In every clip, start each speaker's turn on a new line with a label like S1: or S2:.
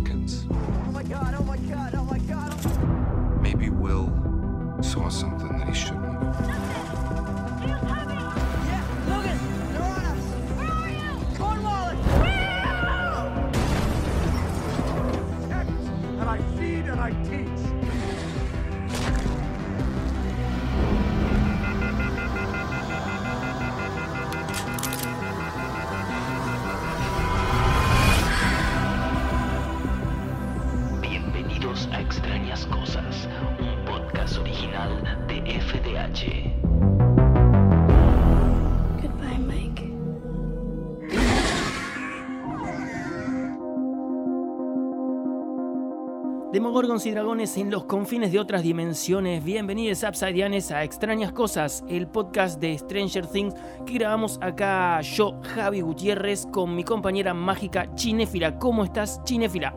S1: Hawkins.
S2: Oh my god, oh my god, oh my god.
S1: Maybe Will saw something that he shouldn't have.
S3: Demogorgons y dragones en los confines de otras dimensiones. Bienvenidos Upsideanes a Extrañas Cosas, el podcast de Stranger Things que grabamos acá yo, Javi Gutiérrez, con mi compañera mágica Chinéfila. ¿Cómo estás, Chinéfila?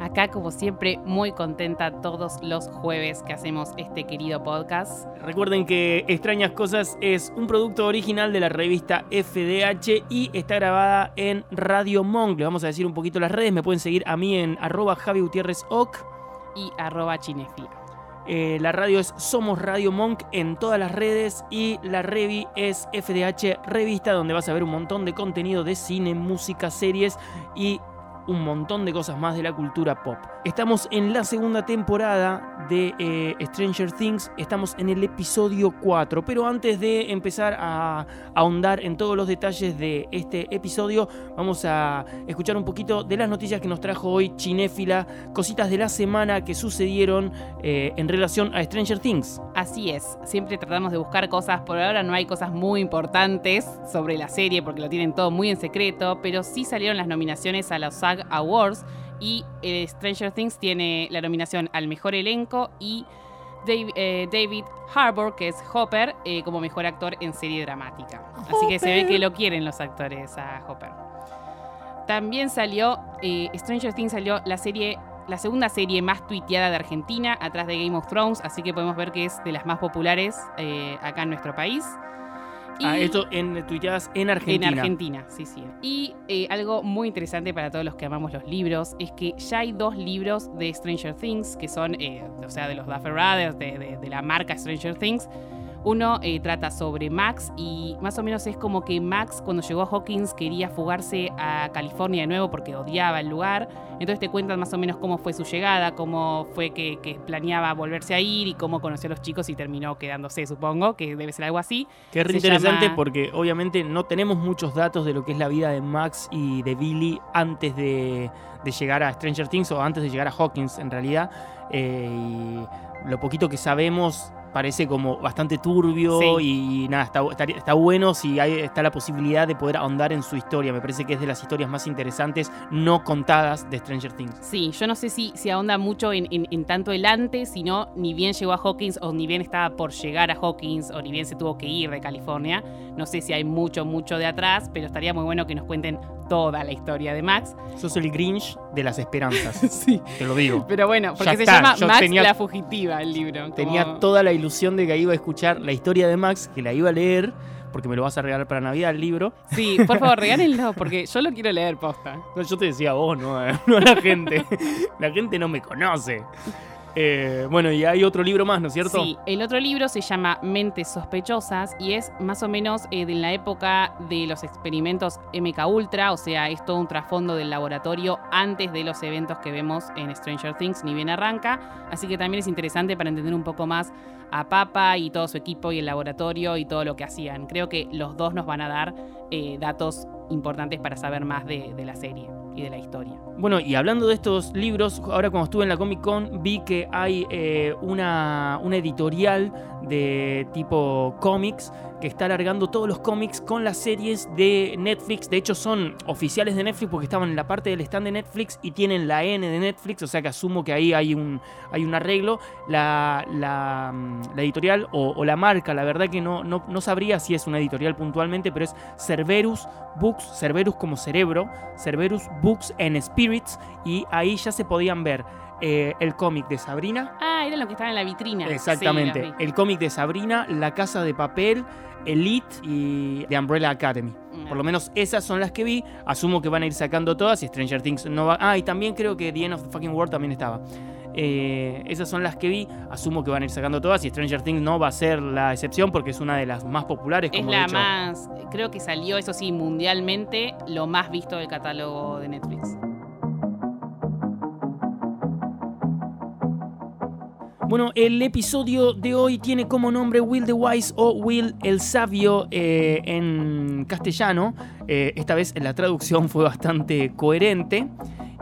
S4: Acá, como siempre, muy contenta todos los jueves que hacemos este querido podcast.
S3: Recuerden que Extrañas Cosas es un producto original de la revista FDH y está grabada en Radio Monk. Les vamos a decir un poquito las redes. Me pueden seguir a mí en arroba Javi Gutiérrez Oc.
S4: Y arroba chinefila.
S3: Eh, la radio es Somos Radio Monk en todas las redes y la revi es FDH Revista donde vas a ver un montón de contenido de cine, música, series y un montón de cosas más de la cultura pop. Estamos en la segunda temporada de eh, Stranger Things, estamos en el episodio 4, pero antes de empezar a ahondar en todos los detalles de este episodio, vamos a escuchar un poquito de las noticias que nos trajo hoy Chinéfila, cositas de la semana que sucedieron eh, en relación a Stranger Things.
S4: Así es, siempre tratamos de buscar cosas. Por ahora no hay cosas muy importantes sobre la serie porque lo tienen todo muy en secreto, pero sí salieron las nominaciones a los SAG Awards y eh, Stranger Things tiene la nominación al mejor elenco y Dave- eh, David Harbour, que es Hopper, eh, como mejor actor en serie dramática. Así que se ve que lo quieren los actores a Hopper. También salió, Stranger Things salió la serie, la segunda serie más tuiteada de Argentina, atrás de Game of Thrones, así que podemos ver que es de las más populares eh, acá en nuestro país.
S3: Ah,
S4: Y-
S3: esto en tuiteadas en Argentina.
S4: en Argentina, sí, sí. Y eh, algo muy interesante para todos los que amamos los libros es que ya hay dos libros de Stranger Things que son, eh, o sea, de los Duffer Brothers, de, de- de la marca Stranger Things. Uno eh, trata sobre Max y más o menos es como que Max cuando llegó a Hawkins quería fugarse a California de nuevo porque odiaba el lugar. Entonces te cuentan más o menos cómo fue su llegada, cómo fue que, que planeaba volverse a ir y cómo conoció a los chicos y terminó quedándose, supongo, que debe ser algo así.
S3: Que es interesante
S4: llama-
S3: porque obviamente no tenemos muchos datos de lo que es la vida de Max y de Billy antes de, de llegar a Stranger Things o antes de llegar a Hawkins en realidad. Eh, y lo poquito que sabemos parece como bastante turbio
S4: Sí.
S3: y nada, está, está bueno si hay, está la posibilidad de poder ahondar en su historia. Me parece que es de las historias más interesantes no contadas de Stranger Things.
S4: Sí, yo no sé si, si ahonda mucho en, en- en tanto el antes, sino ni bien llegó a Hawkins o ni bien estaba por llegar a Hawkins o ni bien se tuvo que ir de California. No sé si hay mucho, mucho de atrás, pero estaría muy bueno que nos cuenten toda la historia de Max.
S3: Sos el Grinch de las esperanzas,
S4: Sí.
S3: te lo digo.
S4: Pero bueno, porque
S3: Ya
S4: se
S3: está,
S4: llama
S3: yo
S4: Max
S3: tenía-
S4: la fugitiva el libro.
S3: Tenía
S4: como-
S3: toda la ilusión de que iba a escuchar la historia de Max, que la iba a leer, porque me lo vas a regalar para Navidad el libro.
S4: Sí, por favor, regálenlo, porque yo lo quiero leer posta.
S3: No, yo te decía a vos, no, no a la gente. La gente no me conoce. Eh, bueno, y hay otro libro más, ¿no es cierto?
S4: Sí, el otro libro se llama Mentes Sospechosas y es más o menos eh, de la época de los experimentos MK Ultra, o sea, es todo un trasfondo del laboratorio antes de los eventos que vemos en Stranger Things, ni bien arranca, así que también es interesante para entender un poco más a Papa y todo su equipo y el laboratorio y todo lo que hacían. Creo que los dos nos van a dar eh, datos importantes para saber más de, de la serie y de la historia.
S3: Bueno, y hablando de estos libros, ahora cuando estuve en la Comic Con vi que hay eh, una, una editorial de tipo cómics que está alargando todos los cómics con las series de Netflix. De hecho, son oficiales de Netflix porque estaban en la parte del stand de Netflix y tienen la N de Netflix, o sea que asumo que ahí hay un, hay un arreglo. La, la, mm, editorial o, o la marca, la verdad que no, no, no sabría si es una editorial puntualmente, pero es Cerberus Books, Cerberus como cerebro, Cerberus Books and Spirits, y ahí ya se podían ver eh, el cómic de Sabrina.
S4: Ah, era lo que estaba en la vitrina.
S3: Exactamente.
S4: Sí,
S3: el cómic de Sabrina, La Casa de Papel, Elite y The Umbrella Academy. Por lo menos esas son las que vi. Asumo que van a ir sacando todas y Stranger Things no va. Ah, y también creo que The End of the Fucking World también estaba. Eh, esas son las que vi. Asumo que van a ir sacando todas y Stranger Things no va a ser la excepción porque es una de las más populares.
S4: Es
S3: Como
S4: la más, creo que salió, eso sí, mundialmente, lo más visto del catálogo de Netflix.
S3: Bueno, el episodio de hoy tiene como nombre Will the Wise o Will el Sabio eh, en castellano. Eh, esta vez la traducción fue bastante coherente.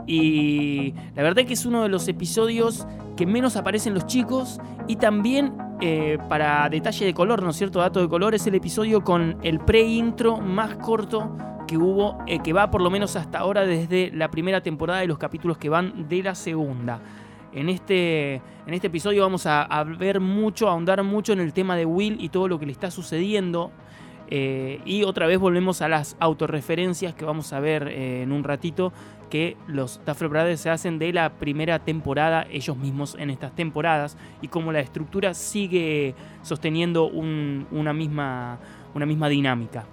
S3: Y la verdad que es uno de los episodios que menos aparecen los chicos. Y también, eh, para detalle de color, ¿no es cierto? Dato de color, es el episodio con el pre-intro más corto que hubo, eh, que va por lo menos hasta ahora desde la primera temporada y los capítulos que van de la segunda. En este, en este episodio vamos a, ver mucho, a ahondar mucho en el tema de Will y todo lo que le está sucediendo. Eh, y otra vez volvemos a las autorreferencias que vamos a ver en un ratito, que los Duffer Brothers se hacen de la primera temporada ellos mismos en estas temporadas y cómo la estructura sigue sosteniendo un- una, misma, una misma dinámica.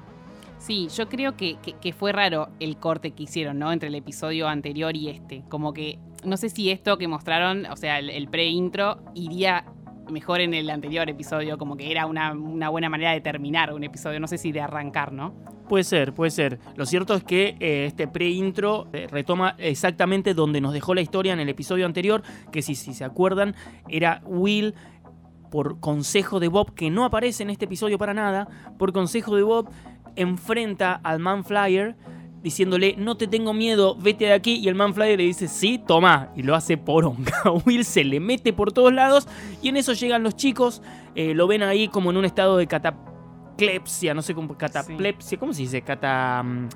S4: Sí, yo creo que, que- fue raro el corte que hicieron, ¿no? Entre el episodio anterior y este. Como que, no sé si esto que mostraron, o sea, el pre-intro, iría mejor en el anterior episodio, como que era una, una buena manera de terminar un episodio, no sé si de arrancar, ¿no?
S3: Puede ser, puede ser. Lo cierto es que eh, este pre-intro eh, retoma exactamente donde nos dejó la historia en el episodio anterior, que si, si se acuerdan, era Will por consejo de Bob, que no aparece en este episodio para nada, por consejo de Bob, enfrenta al Man Flyer diciéndole, no te tengo miedo, vete de aquí, y el Man Flyer le dice, sí, toma, y lo hace poronga. Will se le mete por todos lados, y en eso llegan los chicos, eh, lo ven ahí como en un estado de cataplepsia, no sé cómo, cataplepsia, ¿cómo se dice? Cata... mm,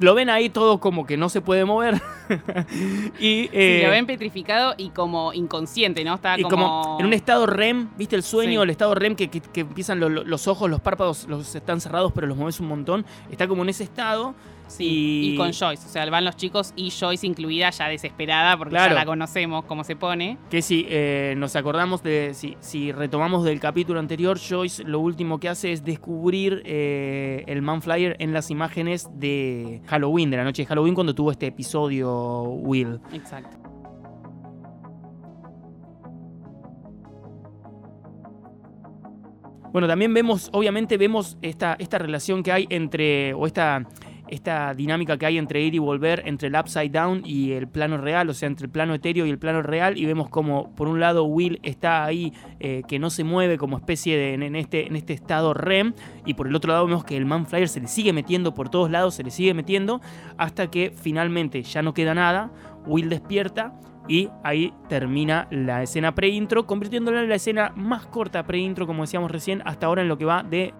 S3: Lo ven ahí todo como que no se puede mover. y
S4: Sí,
S3: eh,
S4: lo ven petrificado y como inconsciente, ¿no? Está
S3: y como en un estado REM, ¿viste el sueño?
S4: Sí.
S3: El estado REM que, que- que empiezan lo- lo- los ojos, los párpados los están cerrados, pero los mueves un montón. Está como en ese estado.
S4: Sí, y...
S3: y-
S4: con Joyce, o sea, van los chicos y Joyce incluida ya desesperada porque
S3: Claro.
S4: ya la conocemos cómo se pone.
S3: Que si eh, nos acordamos de. Si, si retomamos del capítulo anterior, Joyce lo último que hace es descubrir eh, el Man Flyer en las imágenes de Halloween, de la noche de Halloween, cuando tuvo este episodio Will.
S4: Exacto.
S3: Bueno, también vemos, obviamente vemos esta, esta relación que hay entre, o esta, esta dinámica que hay entre ir y volver, entre el upside down y el plano real, o sea, entre el plano etéreo y el plano real, y vemos como por un lado Will está ahí, eh, que no se mueve como especie de, en, este, en este estado REM, y por el otro lado vemos que el Man Flyer se le sigue metiendo por todos lados, se le sigue metiendo, hasta que finalmente ya no queda nada, Will despierta y ahí termina la escena pre-intro, convirtiéndola en la escena más corta pre-intro, como decíamos recién, hasta ahora en lo que va de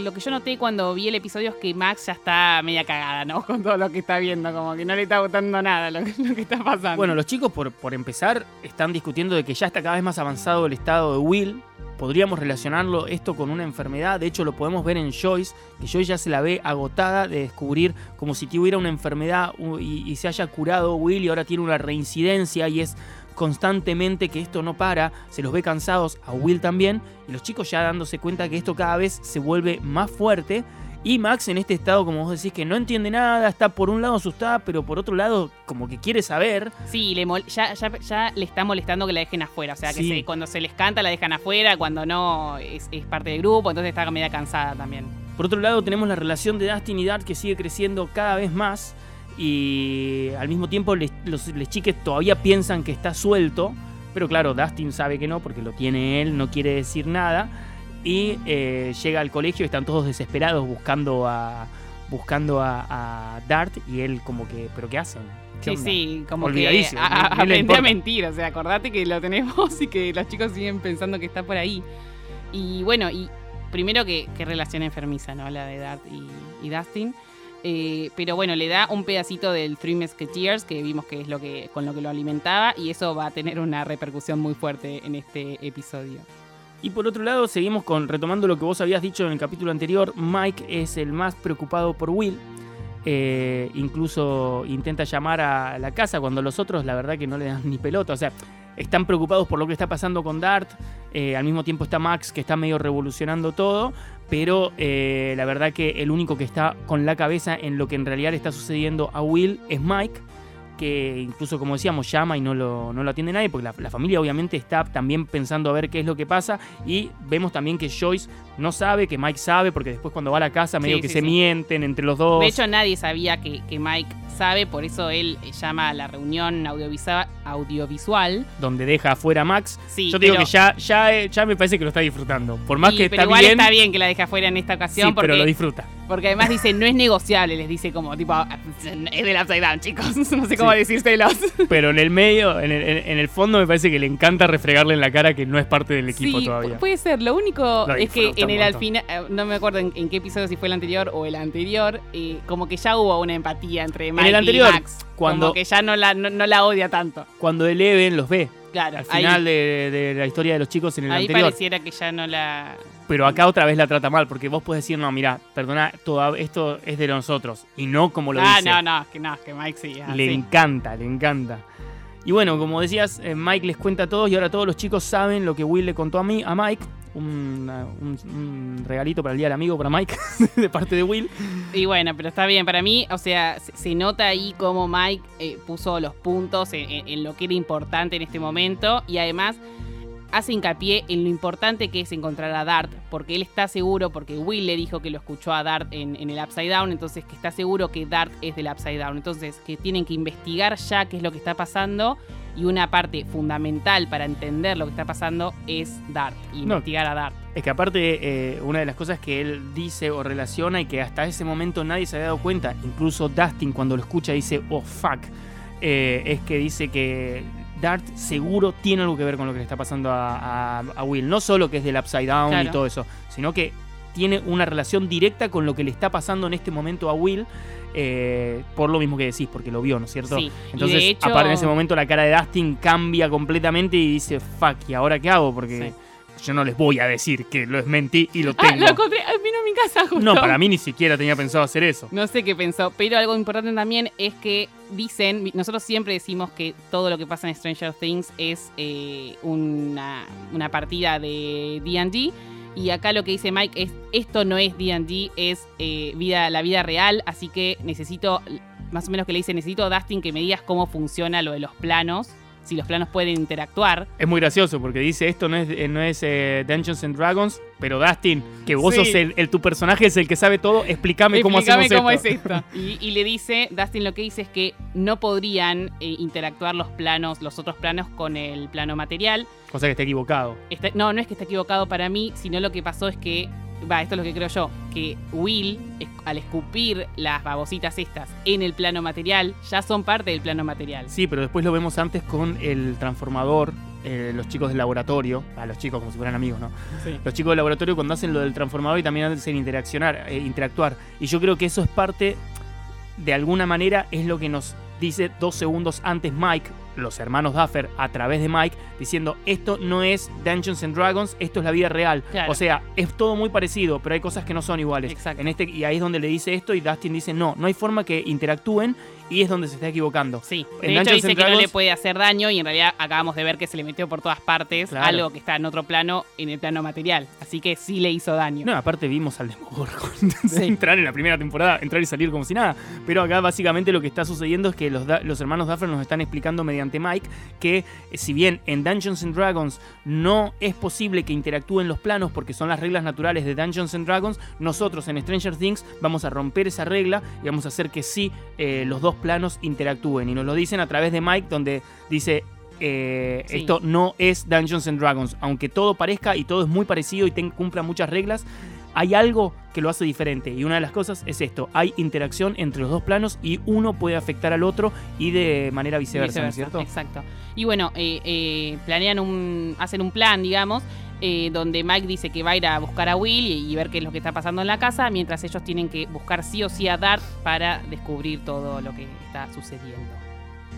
S4: lo que yo noté cuando vi el episodio es que Max ya está media cagada, ¿no? Con todo lo que está viendo, como que no le está gustando nada lo que, está pasando.
S3: Bueno, los chicos, por, por empezar, están discutiendo de que ya está cada vez más avanzado el estado de Will. Podríamos relacionarlo esto con una enfermedad. De hecho, lo podemos ver en Joyce, que Joyce ya se la ve agotada de descubrir como si tuviera una enfermedad y se haya curado Will y ahora tiene una reincidencia y es constantemente que esto no para, se los ve cansados, a Will también, y los chicos ya dándose cuenta que esto cada vez se vuelve más fuerte. Y Max en este estado, como vos decís, que no entiende nada, está por un lado asustada, pero por otro lado como que quiere saber.
S4: Sí, le mol- ya, ya, ya le está molestando que la dejen afuera. O sea, que se- cuando se les canta la dejan afuera, cuando no es, es parte del grupo, entonces está media cansada también.
S3: Por otro lado tenemos la relación de Dustin y Dart que sigue creciendo cada vez más y al mismo tiempo les- los les chiques todavía piensan que está suelto, pero claro, Dustin sabe que no porque lo tiene él, no quiere decir nada y eh, llega al colegio y están todos desesperados buscando a buscando a, a Dart y él como que, pero ¿qué hacen? ¿Qué
S4: Sí,
S3: onda?
S4: sí, como que a- a- aprendí mentir. O sea, acordate que lo tenemos y que los chicos siguen pensando que está por ahí. Y bueno, y primero que, qué relación enfermiza, ¿no? La de Dart y, y Dustin. Eh, pero bueno, le da un pedacito del Three Musketeers, que vimos que es lo que, con lo que lo alimentaba, y eso va a tener una repercusión muy fuerte en este episodio.
S3: Y por otro lado, seguimos con retomando lo que vos habías dicho en el capítulo anterior. Mike es el más preocupado por Will. Eh, incluso intenta llamar a la casa cuando los otros, la verdad, que no le dan ni pelota. O sea, están preocupados por lo que está pasando con Dart. Eh, al mismo tiempo está Max, que está medio revolucionando todo. Pero eh, la verdad que el único que está con la cabeza en lo que en realidad está sucediendo a Will es Mike que incluso como decíamos llama y no lo, no lo atiende nadie, porque la, la familia obviamente está también pensando a ver qué es lo que pasa y vemos también que Joyce no sabe, que Mike sabe, porque después cuando va a la casa medio
S4: Sí,
S3: que
S4: sí,
S3: se
S4: sí.
S3: mienten entre los dos.
S4: De hecho, nadie sabía que, que Mike sabe, por eso él eh, llama a la reunión audiovisa- audiovisual.
S3: donde deja afuera a Max.
S4: Sí,
S3: Yo te digo que ya, ya, eh, ya me parece que lo está disfrutando. Por más
S4: Sí,
S3: que
S4: pero
S3: está
S4: igual
S3: bien,
S4: está bien que la deje afuera en esta
S3: sí,
S4: ocasión
S3: pero lo disfruta.
S4: porque además dice no es negociable, les dice como tipo "Ah, es del upside down, chicos. No sé cómo
S3: Sí.
S4: decírselos.
S3: Pero en el medio, en el, en- el fondo me parece que le encanta refregarle en la cara que no es parte del equipo
S4: sí,
S3: todavía.
S4: puede ser. Lo único
S3: Lo
S4: es que en el al final, eh, no me acuerdo en, en qué episodio, si fue el anterior o el anterior, eh, como que ya hubo una empatía entre Mike
S3: el anterior,
S4: y Max.
S3: cuando-
S4: Como que ya no la, no, no la odia tanto.
S3: Cuando Eleven los ve
S4: Claro,
S3: al
S4: ahí-
S3: final de, de la historia de los chicos en el
S4: ahí
S3: anterior.
S4: pareciera que ya no la...
S3: Pero acá otra vez la trata mal, porque vos podés decir, no, mira, perdona, todo esto es de nosotros. Y no como lo
S4: ah,
S3: dice.
S4: no, no, que no, que Mike sí. ah,
S3: le
S4: sí.
S3: encanta, le encanta. Y bueno, como decías, eh, Mike les cuenta a todos y ahora todos los chicos saben lo que Will le contó a mí, a Mike. Un, regalito para el día del amigo para Mike de parte de Will.
S4: Y bueno, pero está bien. Para mí, o sea, se, nota ahí cómo Mike eh, puso los puntos en lo que era importante en este momento. Y además hace hincapié en lo importante que es encontrar a Dart. Porque él está seguro, porque Will le dijo que lo escuchó a Dart en, en el Upside Down. Entonces, que está seguro que Dart es del Upside Down. Entonces, que tienen que investigar ya qué es lo que está pasando. Y una parte fundamental para entender lo que está pasando es Dart. Y
S3: No.
S4: investigar a Dart.
S3: Es que aparte, eh, una de las cosas que él dice o relaciona y que hasta ese momento nadie se había dado cuenta, incluso Dustin cuando lo escucha dice, oh fuck, eh, es que dice que Dart seguro tiene algo que ver con lo que le está pasando a, a- a Will. No solo que es del Upside Down y todo eso, sino que tiene una relación directa con lo que le está pasando en este momento a Will. eh, por lo mismo que decís, porque lo vio, ¿no es cierto?
S4: Sí,
S3: Entonces,
S4: hecho-
S3: aparte en ese momento la cara de Dustin cambia completamente y dice, fuck, ¿y ahora qué hago? Porque yo no les voy a decir que lo desmentí y lo
S4: Ah,
S3: tengo.
S4: lo encontré. ah, Vino a mi casa justo.
S3: no, para mí ni siquiera tenía pensado hacer eso.
S4: No sé qué pensó, pero algo importante también es que dicen, nosotros siempre decimos que todo lo que pasa en Stranger Things es eh, una, una partida de D&D. Y acá lo que dice Mike es, esto no es D&D, es eh, vida, la vida real, así que necesito, más o menos que le dice, necesito Dustin que me digas cómo funciona lo de los planos, si los planos pueden interactuar.
S3: Es muy gracioso porque dice esto no es, eh, no es eh, Dungeons and Dragons, pero Dustin, que vos
S4: Sí.
S3: sos el, el- tu personaje es el que sabe todo, explícame cómo
S4: Explícame
S3: hacemos
S4: cómo
S3: esto.
S4: es esto. Y, y le dice, Dustin lo que dice es que no podrían eh, interactuar los planos, los otros planos con el plano material.
S3: Cosa que está equivocado.
S4: Está- no, no es que esté equivocado para mí, sino lo que pasó es que, va, esto es lo que creo yo, que Will, al escupir las babositas estas en el plano material, ya son parte del plano material.
S3: Sí, pero después lo vemos antes con el transformador, eh, los chicos del laboratorio, a los chicos como si fueran amigos, ¿no? Los chicos del laboratorio cuando hacen lo del transformador y también hacen interaccionar, eh, interactuar. Y yo creo que eso es parte, de alguna manera, es lo que nos dice dos segundos antes Mike, los hermanos Duffer, a través de Mike, diciendo, esto no es Dungeons and Dragons, esto es la vida real.
S4: Claro.
S3: O sea, es todo muy parecido, pero hay cosas que no son iguales.
S4: Exacto.
S3: En este, y ahí es donde le dice esto y Dustin dice, no, no hay forma que interactúen y es donde se está equivocando.
S4: Sí,
S3: En
S4: de hecho dice que no le puede hacer daño y en realidad acabamos de ver que se le metió por todas partes
S3: Claro.
S4: algo que está en otro plano, en el plano material. Así que sí le hizo daño.
S3: No, aparte vimos al Demogorgon
S4: Sí.
S3: entrar en la primera temporada, entrar y salir como si nada. Pero acá básicamente lo que está sucediendo es que los, los hermanos Duffer nos están explicando mediante Mike que eh, si bien en Dungeons and Dragons no es posible que interactúen los planos porque son las reglas naturales de Dungeons and Dragons, nosotros en Stranger Things vamos a romper esa regla y vamos a hacer que sí eh, los dos planos interactúen. Y nos lo dicen a través de Mike donde dice... eh,
S4: Sí.
S3: Esto no es Dungeons and Dragons, aunque todo parezca y todo es muy parecido y ten- cumpla muchas reglas, hay algo que lo hace diferente y una de las cosas es esto, hay interacción entre los dos planos y uno puede afectar al otro y de manera viceversa, ¿no es cierto?
S4: Exacto. Y bueno, eh, eh, planean un, hacen un plan, digamos, eh, donde Mike dice que va a ir a buscar a Will y, ver qué es lo que está pasando en la casa, mientras ellos tienen que buscar sí o sí a Dart para descubrir todo lo que está sucediendo.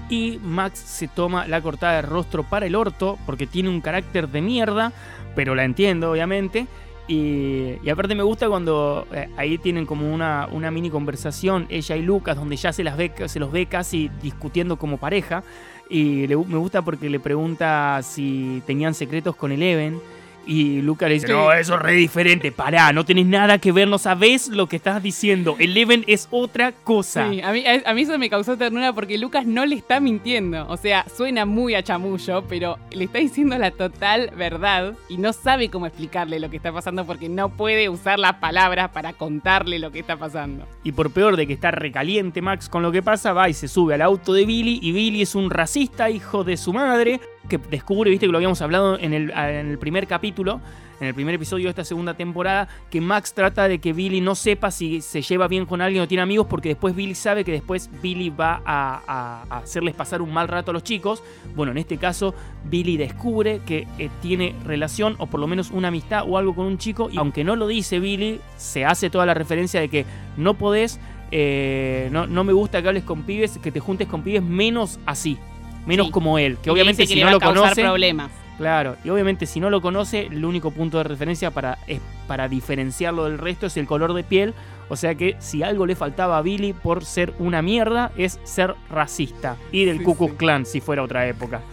S3: Y Max se toma la cortada de rostro para el orto porque tiene un carácter de mierda, pero la entiendo obviamente. Y, aparte me gusta cuando eh, ahí tienen como una, mini conversación, ella y Lucas, donde ya se, las ve, se los ve casi discutiendo como pareja. Y le- me gusta porque le pregunta si tenían secretos con Eleven. Y Lucas le dice,
S4: Sí.
S3: no, eso es re diferente, pará, no tenés nada que ver, no sabés lo que estás diciendo. Eleven es otra cosa.
S4: Sí, a mí, a, a mí eso me causó ternura porque Lucas no le está mintiendo. O sea, suena muy a chamullo, pero le está diciendo la total verdad y no sabe cómo explicarle lo que está pasando porque no puede usar las palabras para contarle lo que está pasando.
S3: Y por peor de que está recaliente Max con lo que pasa, va y se sube al auto de Billy. Y Billy es un racista, hijo de su madre, que descubre, viste que lo habíamos hablado en el, en el primer capítulo, en el primer episodio de esta segunda temporada, que Max trata de que Billy no sepa si se lleva bien con alguien o tiene amigos, porque después Billy sabe que después Billy va a, hacerles pasar un mal rato a los chicos. Bueno, en este caso, Billy descubre que eh, tiene relación o por lo menos una amistad o algo con un chico, y aunque no lo dice Billy, se hace toda la referencia de que no podés eh, no, no me gusta que hables con pibes, que te juntes con pibes menos así, menos
S4: Sí.
S3: como él, que obviamente si
S4: que le
S3: no
S4: va
S3: lo
S4: a causar
S3: conoce,
S4: problemas.
S3: claro, y obviamente si no lo conoce, el único punto de referencia para, es, para diferenciarlo del resto es el color de piel, o sea que si algo le faltaba a Billy por ser una mierda es ser racista y del
S4: Sí,
S3: Ku Klux
S4: sí.
S3: Klan si fuera otra época.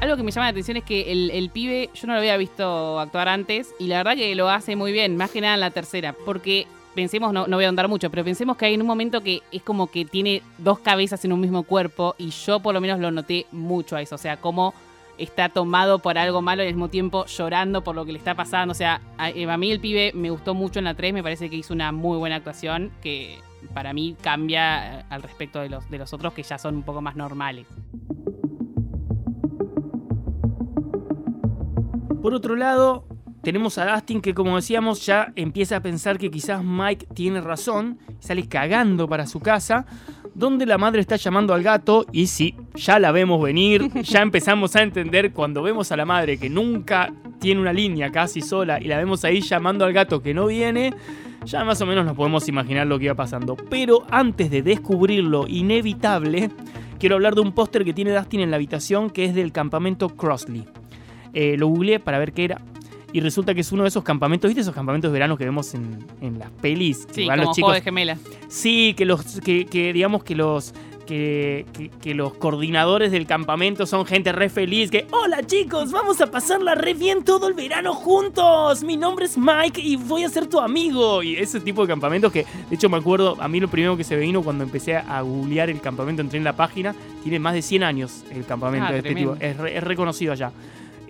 S4: Algo que me llama la atención es que el, el pibe, yo no lo había visto actuar antes y la verdad que lo hace muy bien, más que nada en la tercera, porque pensemos, no, no voy a ahondar mucho, pero pensemos que hay en un momento que es como que tiene dos cabezas en un mismo cuerpo y yo por lo menos lo noté mucho a eso, o sea, como está tomado por algo malo y al mismo tiempo llorando por lo que le está pasando, o sea, a, a mí el pibe me gustó mucho en la 3, me parece que hizo una muy buena actuación que para mí cambia eh, al respecto de los, de los otros que ya son un poco más normales.
S3: Por otro lado, tenemos a Dustin que, como decíamos, ya empieza a pensar que quizás Mike tiene razón, y sale cagando para su casa, donde la madre está llamando al gato, y sí, ya la vemos venir, ya empezamos a entender cuando vemos a la madre que nunca tiene una línea casi sola, y la vemos ahí llamando al gato que no viene, ya más o menos nos podemos imaginar lo que iba pasando. Pero antes de descubrir lo inevitable, quiero hablar de un póster que tiene Dustin en la habitación, que es del campamento Crossley. Eh, lo googleé para ver qué era. Y resulta que es uno de esos campamentos, ¿viste esos campamentos de verano que vemos en, en las pelis? Que
S4: Sí,
S3: van
S4: como
S3: los
S4: juego
S3: chicos.
S4: de gemelas.
S3: Sí, que los. Que, que digamos que los. Que, que- que los coordinadores del campamento son gente re feliz. Que, hola chicos, vamos a pasarla re bien todo el verano juntos. Mi nombre es Mike y voy a ser tu amigo. Y ese tipo de campamentos que, de hecho, me acuerdo, a mí lo primero que se me vino cuando empecé a googlear el campamento, entré en la página. Tiene más de 100 años el campamento
S4: Ah,
S3: de este
S4: tremendo.
S3: tipo. Es, re- es reconocido allá.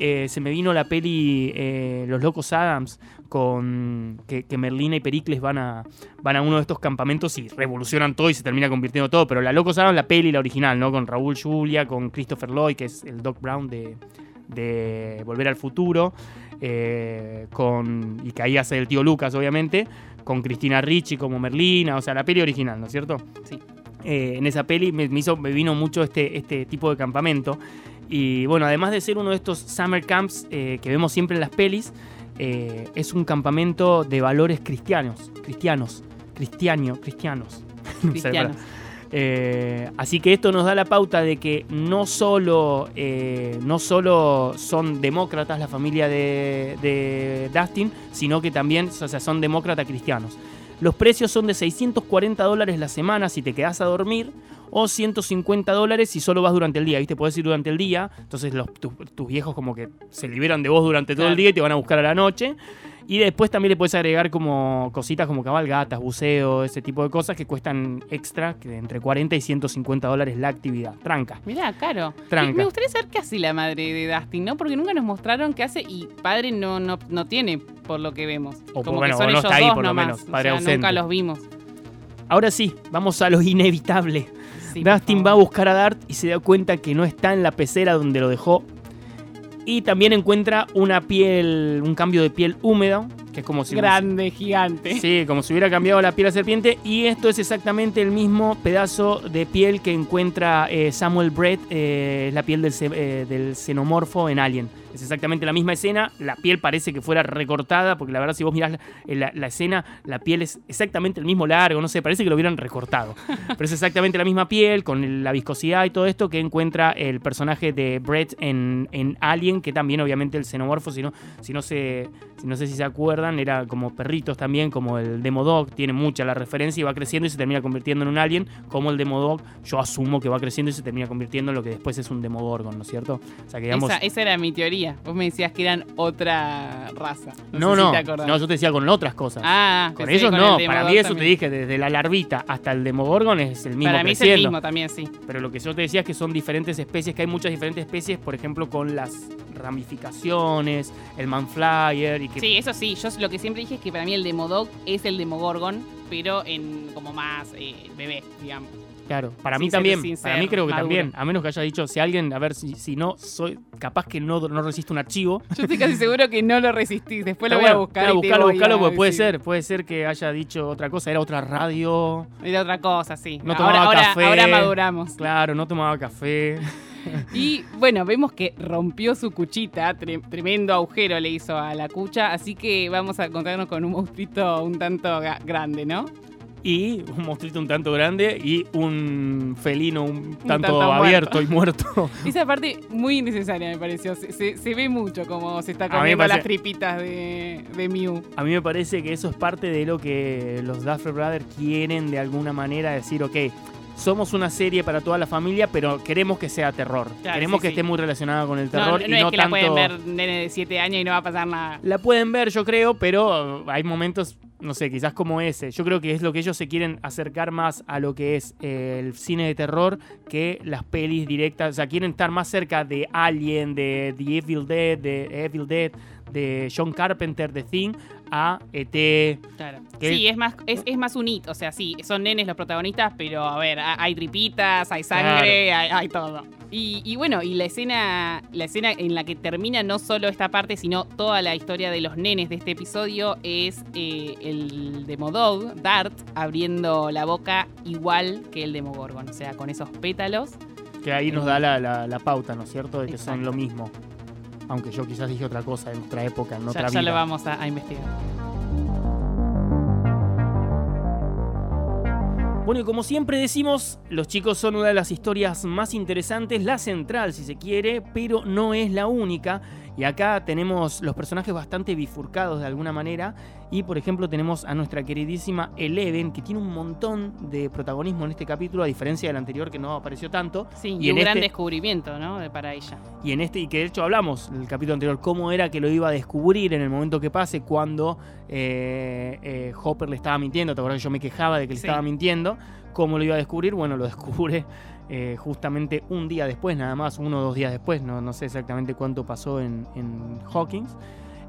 S3: Eh, se me vino la peli eh, Los Locos Adams con que, que Merlina y Pericles van a, van a uno de estos campamentos y revolucionan todo y se termina convirtiendo todo. Pero la Locos Adams, la peli, la original, ¿no? Con Raúl Julia, con Christopher Lloyd, que es el Doc Brown de, de Volver al Futuro, eh, con, y que ahí hace el tío Lucas, obviamente, con Cristina Ricci como Merlina, o sea, la peli original, ¿no es cierto?
S4: Sí.
S3: Eh, en esa peli me, me hizo, me vino mucho este, este tipo de campamento. Y bueno, además de ser uno de estos summer camps eh, que vemos siempre en las pelis, eh, es un campamento de valores cristianos, cristianos, cristiano, cristianos. Eh, así que esto nos da la pauta de que no solo, no solo son demócratas la familia de, de Dustin, sino que también o sea, son demócratas cristianos. Los precios son de 640 dólares la semana si te quedas a dormir o 150 dólares si solo vas durante el día. ¿Viste? Puedes ir durante el día, entonces los- tus, tus viejos como que se liberan de vos durante todo el día y te van a buscar a la noche. Y después también le puedes agregar como cositas como cabalgatas, buceo, ese tipo de cosas que cuestan extra, que entre 40 y 150 dólares la actividad. Tranca.
S4: Mirá, caro.
S3: Tranca.
S4: Me gustaría saber qué hace la madre de Dustin, ¿no? Porque nunca nos mostraron qué hace y padre no, no, no tiene, por lo que vemos.
S3: O,
S4: Como
S3: bueno,
S4: que son
S3: o no
S4: ellos
S3: está ahí,
S4: dos
S3: por lo
S4: nomás.
S3: menos,
S4: O
S3: padre
S4: sea,
S3: ausente.
S4: nunca los vimos.
S3: Ahora sí, vamos a lo inevitable.
S4: Sí,
S3: Dustin va a buscar a Dart y se da cuenta que no está en la pecera donde lo dejó. Y también encuentra una piel, un cambio de piel húmedo, que es como si
S4: Grande, gigante.
S3: Sí, como si hubiera cambiado la piel a serpiente. Y esto es exactamente el mismo pedazo de piel que encuentra eh, Samuel Brett, eh, es la piel del, eh, del xenomorfo en Alien. Es exactamente la misma escena. La piel parece que fuera recortada, porque la verdad, si vos mirás la, la- la escena, la piel es exactamente el mismo largo, no sé, parece que lo hubieran recortado. Pero es exactamente la misma piel, con la viscosidad y todo esto que encuentra el personaje de Brett en, en Alien, que también, obviamente, el xenomorfo, si no, si no se. Si no sé si se acuerdan, era como perritos también, como el Demodog, tiene mucha la referencia y va creciendo y se termina convirtiendo en un alien, como el Demodog, yo asumo que va creciendo y se termina convirtiendo en lo que después es un Demogorgon, ¿no es cierto? O sea que digamos,
S4: Esa, esa era mi teoría. Vos me decías que eran otra raza.
S3: No,
S4: sé si
S3: no,
S4: te acordás.
S3: no, yo te decía con otras cosas.
S4: Ah,
S3: con ellos
S4: el
S3: no, para mí eso te dije, desde la larvita hasta el Demogorgon es el mismo
S4: Para mí es el mismo también, sí.
S3: Pero lo que yo te decía es que son diferentes especies, que hay muchas diferentes especies, por ejemplo, con las ramificaciones, el manflyer y que
S4: Sí, eso sí. Yo lo que siempre dije es que para mí el Demodog es el Demogorgon, pero en como más eh, bebé, digamos.
S3: Claro, para
S4: Sin
S3: mí
S4: ser-
S3: también, para mí creo que
S4: maduro.
S3: también, a menos que haya dicho, si alguien, a ver, si, si no, soy capaz que no, no resiste un archivo.
S4: Yo estoy casi seguro que no lo resistís. Después lo voy a buscar. voy a
S3: buscalo, porque puede ser, puede ser que haya dicho otra cosa, era otra radio,
S4: Era otra cosa, sí.
S3: No tomaba
S4: ahora,
S3: café.
S4: ahora maduramos.
S3: claro, no tomaba café.
S4: Y bueno, vemos que rompió su cuchita, tre- tremendo agujero le hizo a la cucha, así que vamos a encontrarnos con un monstruito un tanto grande, ¿no?
S3: Y un monstruito un tanto grande y un felino un tanto,
S4: tanto
S3: abierto y muerto.
S4: Esa parte muy innecesaria me pareció, se, se- se ve mucho como se está comiendo
S3: parece-
S4: las tripitas de, de Mew.
S3: A mí me parece que eso es parte de lo que los Duffer Brothers quieren de alguna manera decir, ok, somos una serie para toda la familia, pero queremos que sea terror.
S4: Claro,
S3: queremos
S4: sí,
S3: que
S4: sí.
S3: esté muy relacionada con el
S4: No,
S3: terror
S4: no,
S3: y
S4: no es
S3: no
S4: que
S3: tanto...
S4: la pueden ver de 7 años y no va a pasar nada.
S3: La pueden ver, yo creo, pero hay momentos, no sé, quizás como ese. Yo creo que es lo que ellos se quieren acercar más a lo que es eh, el cine de terror que las pelis directas. O sea, quieren estar más cerca de Alien, de The Evil Dead, de Evil Dead, de John Carpenter, de Thing, a ET.
S4: Claro.
S3: Que-
S4: Sí, es más, es, es más un hito. O sea, sí, son nenes los protagonistas, pero a ver, ha- hay tripitas, hay sangre, hay, hay todo. Y, y bueno, y la escena, la escena en la que termina no solo esta parte, sino toda la historia de los nenes de este episodio es eh, el Demodog, Dart, abriendo la boca igual que el Demogorgon. O sea, con esos pétalos.
S3: Que ahí nos da la, la- la pauta, ¿no es cierto? De que son lo mismo. Aunque yo quizás dije otra cosa en otra época, en
S4: Ya,
S3: otra
S4: ya
S3: vida.
S4: lo vamos a, a investigar.
S3: Bueno, y como siempre decimos, los chicos son una de las historias más interesantes, la central si se quiere, pero no es la única. Y acá tenemos los personajes bastante bifurcados de alguna manera. Y por ejemplo tenemos a nuestra queridísima Eleven, que tiene un montón de protagonismo en este capítulo, a diferencia del anterior que no apareció tanto.
S4: Sí,
S3: Y
S4: un gran
S3: este-
S4: descubrimiento, ¿no? Para ella.
S3: Y en este, y que de hecho hablamos en el capítulo anterior, cómo era que lo iba a descubrir en el momento que pase, cuando eh, eh, Hopper le estaba mintiendo. ¿Te acuerdas que yo me quejaba de que le
S4: Sí.
S3: estaba mintiendo? ¿Cómo lo iba a descubrir? Bueno, lo descubre eh, justamente un día después, nada más, uno o dos días después. No, no sé exactamente cuánto pasó en, en Hawkins.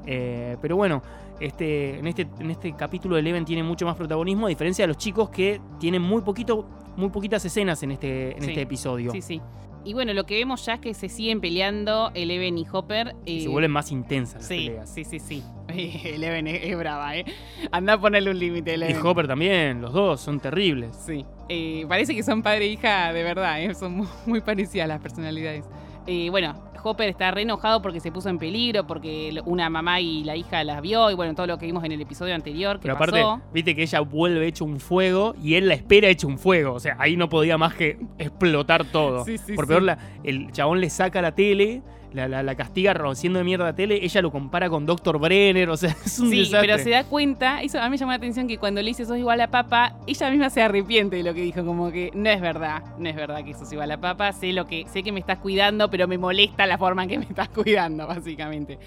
S3: Eh, pero bueno, este, en, este, en este capítulo Eleven tiene mucho más protagonismo, a diferencia de los chicos que tienen muy poquito, muy poquitas escenas en este, en
S4: Sí.
S3: este episodio.
S4: Sí, sí. Y bueno, lo que vemos ya es que se siguen peleando Eleven y Hopper.
S3: Y
S4: eh,
S3: se vuelven más intensas las
S4: Sí,
S3: peleas.
S4: sí, sí, sí. Eleven es, es brava, ¿eh? Anda a ponerle un límite,
S3: Y
S4: Eleven.
S3: Hopper también, los dos son terribles.
S4: Sí. Eh, parece que son padre e hija de verdad, ¿eh? Son mu- muy parecidas las personalidades. Eh, bueno, Hopper está re enojado porque se puso en peligro, porque una mamá y la hija las vio, y bueno, todo lo que vimos en el episodio anterior que
S3: Pero aparte,
S4: pasó.
S3: viste que ella vuelve hecho un fuego y él la espera hecho un fuego. O sea, ahí no podía más que explotar todo.
S4: Sí, sí,
S3: Por
S4: sí.
S3: peor, la- el chabón le saca la tele, la, la- la castiga rociendo de mierda la tele, ella lo compara con Dr. Brenner, o sea, es un
S4: Sí,
S3: desastre.
S4: pero se da cuenta, eso a mí me llamó la atención que cuando le dice sos igual a papa, ella misma se arrepiente de lo que dijo, como que no es verdad, no es verdad que sos igual a papa, sé lo que sé que me estás cuidando, pero me molesta la forma en que me estás cuidando, básicamente.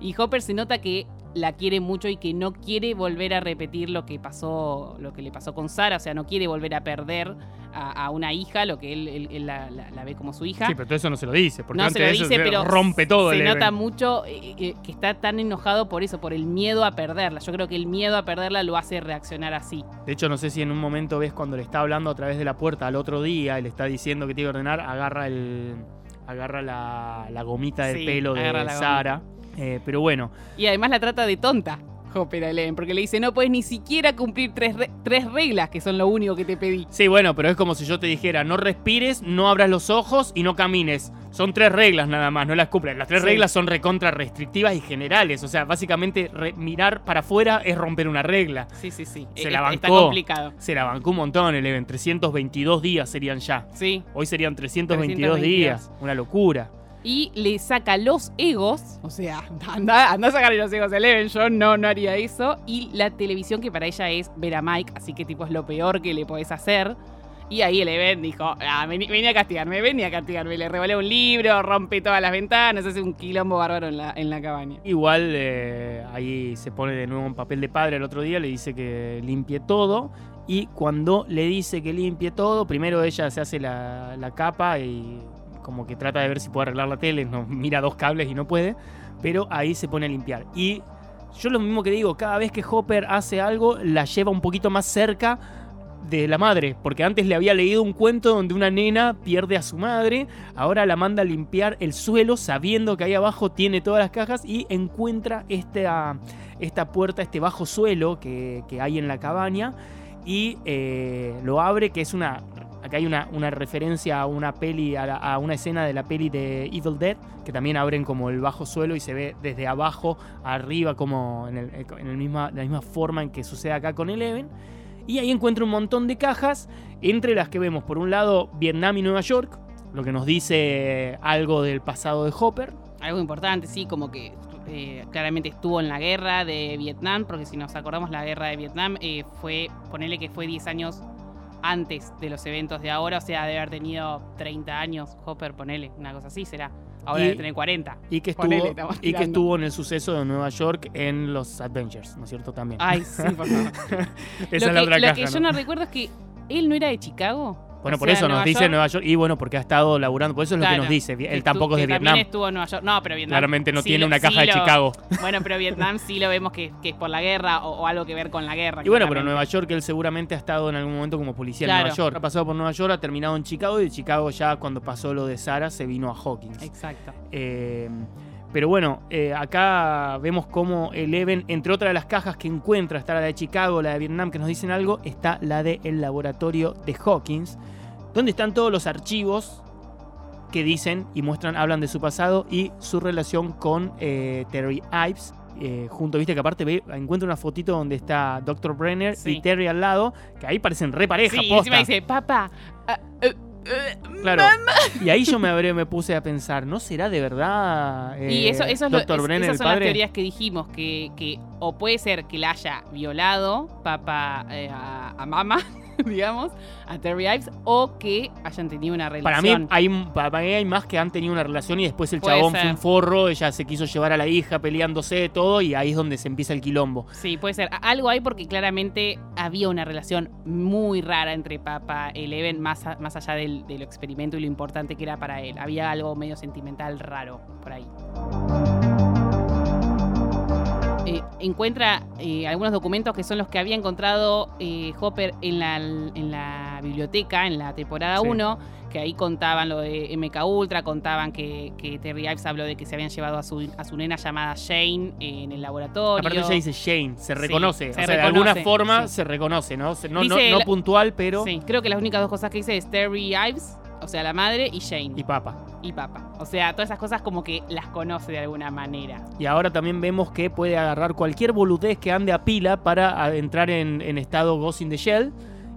S4: Y Hopper se nota que la quiere mucho y que no quiere volver a repetir lo que pasó, lo que le pasó con Sara, o sea, no quiere volver a perder a, a una hija, lo que él, él- él la, la- la ve como su hija.
S3: Sí, pero todo eso no se lo dice, porque
S4: No
S3: antes
S4: se lo
S3: de eso
S4: dice, pero
S3: rompe todo.
S4: se
S3: el
S4: nota
S3: evento.
S4: mucho eh, eh, que está tan enojado por eso, por el miedo a perderla. Yo creo que el miedo a perderla lo hace reaccionar así.
S3: De hecho, no sé si en un momento ves cuando le está hablando a través de la puerta al otro día y le está diciendo que tiene que ordenar, agarra el agarra la, la gomita de
S4: Sí,
S3: pelo de. Sara. Eh, pero bueno,
S4: Y además la trata de tonta, Hopper a Eleven, porque le dice, no puedes ni siquiera cumplir tres, re- tres reglas, que son lo único que te pedí.
S3: sí, bueno, pero es como si yo te dijera, no respires, no abras los ojos y no camines. Son tres reglas nada más, no las cumplen. Las tres
S4: Sí.
S3: reglas son recontra restrictivas y generales. O sea, básicamente mirar para afuera es romper una regla.
S4: Sí, sí, sí.
S3: Se
S4: Eh,
S3: la
S4: Está
S3: bancó.
S4: complicado.
S3: Se la bancó un montón, Eleven. 322 días serían ya.
S4: Sí.
S3: Hoy serían 322,
S4: 322
S3: días. Una locura.
S4: Y le saca los egos, o sea, anda, anda a sacarle los egos a Eleven, yo no, no haría eso. Y la televisión que para ella es ver a Mike, así que tipo es lo peor que le podés hacer. Y ahí Eleven dijo, ah, vení, a castigarme, vení a castigarme. Le revolea un libro, rompe todas las ventanas, hace un quilombo bárbaro en la, en la cabaña.
S3: Igual eh, ahí se pone de nuevo en papel de padre el otro día, le dice que limpie todo. Y cuando le dice que limpie todo, primero ella se hace la, la capa y como que trata de ver si puede arreglar la tele, no, mira dos cables y no puede, pero ahí se pone a limpiar. Y yo lo mismo que digo, cada vez que Hopper hace algo, la lleva un poquito más cerca de la madre, porque antes le había leído un cuento donde una nena pierde a su madre, ahora la manda a limpiar el suelo sabiendo que ahí abajo tiene todas las cajas y encuentra esta, esta puerta, este bajo suelo que, que hay en la cabaña y eh, lo abre, que es una... Acá hay una, referencia a una peli, a, una escena de la peli de Evil Dead, que también abren como el bajo suelo y se ve desde abajo arriba como en, el, misma, la misma forma en que sucede acá con Eleven. Y ahí encuentra un montón de cajas, entre las que vemos por un lado Vietnam y Nueva York, lo que nos dice algo del pasado de Hopper.
S4: Algo importante, sí, como que eh, claramente estuvo en la guerra de Vietnam, porque si nos acordamos, la guerra de Vietnam eh, fue, ponele que fue 10 años antes de los eventos de ahora, o sea, debe haber tenido 30 años, Hopper, ponele, una cosa así será. Ahora
S3: Y-
S4: debe tener 40.
S3: Y que, estuvo,
S4: Ponele,
S3: y que estuvo en el suceso de Nueva York en los Adventures, ¿no es cierto? También.
S4: Ay, sí, por favor.
S3: Esa
S4: lo
S3: es
S4: que,
S3: la otra
S4: lo
S3: caja.
S4: que yo
S3: no
S4: recuerdo es que él no era de Chicago.
S3: Bueno,
S4: O
S3: por
S4: sea,
S3: eso nos dice Nueva York. Y bueno, porque ha estado laburando. Por eso es lo que nos dice. Él tampoco es de Vietnam.
S4: Estuvo en Nueva York. No, pero Vietnam.
S3: Claramente no
S4: sí
S3: tiene una
S4: sí
S3: caja de Chicago.
S4: Bueno, pero Vietnam sí lo vemos que, que es por la guerra o, o algo que ver con la guerra.
S3: Y bueno, pero. Nueva York él seguramente ha estado en algún momento como policía
S4: Claro.
S3: en Nueva York. Ha pasado por Nueva York, ha terminado en Chicago y de Chicago ya cuando pasó lo de Sara se vino a Hawkins.
S4: Exacto.
S3: Eh, pero bueno, eh, acá vemos cómo Eleven, entre otras de las cajas que encuentra, está la de Chicago, la de Vietnam, que nos dicen algo, está la del laboratorio de Hawkins, donde están todos los archivos que dicen y muestran, hablan de su pasado y su relación con eh, Terry Ives. Eh, junto, viste que aparte ve, encuentra una fotito donde está Dr. Brenner
S4: Sí.
S3: y Terry al lado, que ahí parecen re pareja,
S4: Sí, y encima dice, papá. eh,
S3: Claro. Y ahí yo me, habré- me puse a pensar, ¿no será de verdad eh,
S4: Y eso, eso es lo-
S3: Dr.
S4: es-
S3: Brenner
S4: esas
S3: el
S4: son las teorías que dijimos, que, que o puede ser que la haya violado papá eh, a, a mamá, digamos, a Terry Ives, o que hayan tenido una
S3: Para mí,
S4: relación.
S3: hay, para mí hay más que han tenido una relación y después el
S4: Puede
S3: chabón
S4: ser.
S3: fue un forro, ella se quiso llevar a la hija peleándose todo y ahí es donde se empieza el quilombo.
S4: Sí, puede ser. Algo hay porque claramente había una relación muy rara entre Papa y Eleven, más, a- más allá del, del experimento y lo importante que era para él. Había algo medio sentimental raro por ahí. Eh, encuentra eh, algunos documentos que son los que había encontrado eh, Hopper en la, en la biblioteca en la temporada
S3: Sí.
S4: 1, que ahí contaban lo de MK Ultra, contaban que, que Terry Ives habló de que se habían llevado a su, a su nena llamada Jane en el laboratorio.
S3: Aparte ella dice Shane, se
S4: Sí,
S3: reconoce.
S4: se
S3: o sea, de alguna forma
S4: sí.
S3: se reconoce, ¿no? No, no-
S4: Dice
S3: no puntual, pero...
S4: Sí, creo que las únicas dos cosas que dice es Terry Ives, o sea, la madre, y Jane,
S3: Y
S4: y,
S3: papa.
S4: Papa. O sea, todas esas cosas como que las conoce de alguna manera.
S3: Y ahora también vemos que puede agarrar cualquier boludez que ande a pila para entrar en, en estado Ghost in the Shell.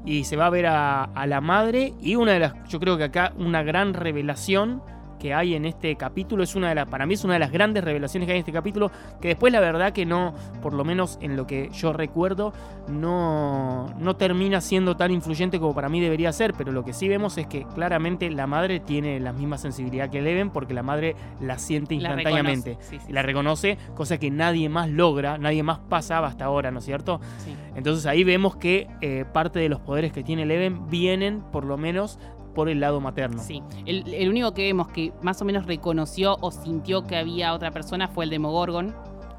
S3: Y se va a ver a, a la madre. Y una de las, yo creo que acá una gran revelación que hay en este capítulo es una de las, para mí es una de las grandes revelaciones que hay en este capítulo. Que después la verdad que no, por lo menos en lo que yo recuerdo, no, no termina siendo tan influyente como para mí debería ser. Pero lo que sí vemos es que claramente la madre tiene la misma sensibilidad que Eleven porque la madre la siente
S4: La
S3: instantáneamente
S4: reconoce, sí, sí,
S3: y la reconoce, cosa que nadie más logra, nadie más pasaba hasta ahora, ¿no es cierto?
S4: sí.
S3: Entonces ahí vemos que eh, parte de los poderes que tiene Eleven vienen por lo menos por el lado materno.
S4: Sí. El, el único que vemos que más o menos reconoció o sintió que había otra persona fue el Demogorgon,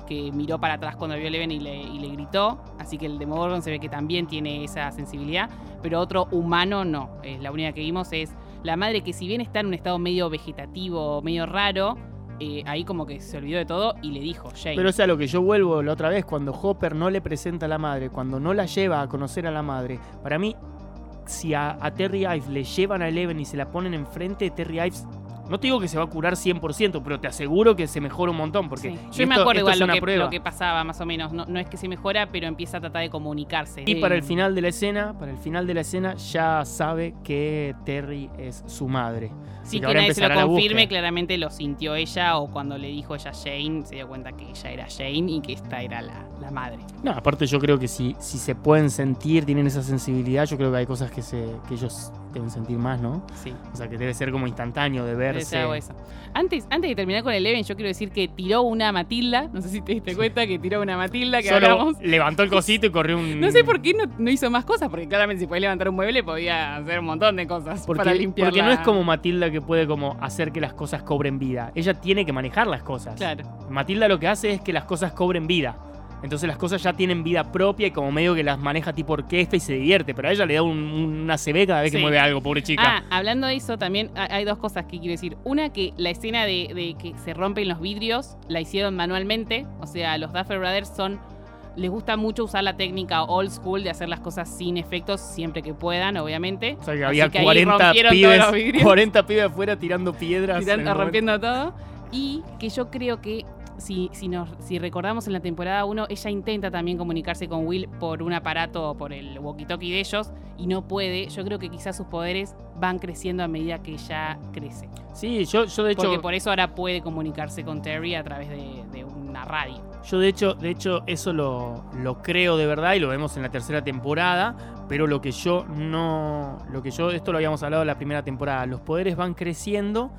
S4: que miró para atrás cuando vio a Eleven y le, y le gritó. Así que el Demogorgon se ve que también tiene esa sensibilidad, pero otro humano no. Eh, la única que vimos es la madre que si bien está en un estado medio vegetativo, medio raro, eh, ahí como que se olvidó de todo y le dijo, Jane.
S3: Pero es a lo que yo vuelvo la otra vez, cuando Hopper no le presenta a la madre, cuando no la lleva a conocer a la madre, para mí, si a, a Terry Ives le llevan a Eleven y se la ponen enfrente, Terry Ives, no te digo que se va a curar 100%, pero te aseguro que se mejora un montón, porque
S4: Sí. Yo me acuerdo igual que, lo que pasaba más o menos. No, no es que se mejora, pero empieza a tratar de comunicarse.
S3: Y para el
S4: Eh,
S3: final de la escena, para el final de la escena ya sabe que Terry es su madre.
S4: Sí, que nadie se lo confirme, claramente lo sintió ella o cuando le dijo ella Jane, se dio cuenta que ella era Jane y que esta era la, la madre.
S3: No, aparte yo creo que si, si se pueden sentir, tienen esa sensibilidad, yo creo que hay cosas que, se, que ellos deben sentir más, ¿no?
S4: Sí.
S3: O sea, que debe ser como instantáneo de
S4: Debe
S3: verse.
S4: ser algo eso. Antes, antes de terminar con el Eleven, yo quiero decir que tiró una Matilda. No sé si te diste cuenta que tiró una Matilda que
S3: Solo
S4: hablamos.
S3: levantó el cosito y corrió un...
S4: No sé por qué no, no hizo más cosas, porque claramente si podía levantar un mueble podía hacer un montón de cosas
S3: Porque,
S4: para limpiar.
S3: porque no es como Matilda que puede como hacer que las cosas cobren vida. Ella tiene que manejar las cosas.
S4: Claro.
S3: Matilda lo que hace es que las cosas cobren vida. Entonces las cosas ya tienen vida propia y como medio que las maneja tipo orquesta y se divierte. Pero a ella le da un- una CB cada vez que mueve algo, pobre chica.
S4: Ah, hablando de eso, también ha- hay dos cosas que quiero decir. Una, que la escena de, de que se rompen los vidrios la hicieron manualmente. O sea, los Duffer Brothers son. Les gusta mucho usar la técnica old school de hacer las cosas sin efectos siempre que puedan, obviamente.
S3: o sea que había
S4: que ahí
S3: 40
S4: rompieron todos
S3: pibes,
S4: los vidrios.
S3: 40 pibes afuera tirando piedras.
S4: tirando-
S3: momento.
S4: rompiendo todo. Y que yo creo que si, si, nos, si recordamos en la temporada 1, ella intenta también comunicarse con Will por un aparato, por el walkie-talkie de ellos, y no puede. Yo creo que quizás sus poderes van creciendo a medida que ella crece.
S3: Sí, yo, yo de hecho...
S4: Porque por eso ahora puede comunicarse con Terry a través de, de una radio.
S3: Yo de hecho, de hecho eso lo, lo creo de verdad y lo vemos en la tercera temporada, pero lo que yo no, lo que yo, esto lo habíamos hablado en la primera temporada, los poderes van creciendo,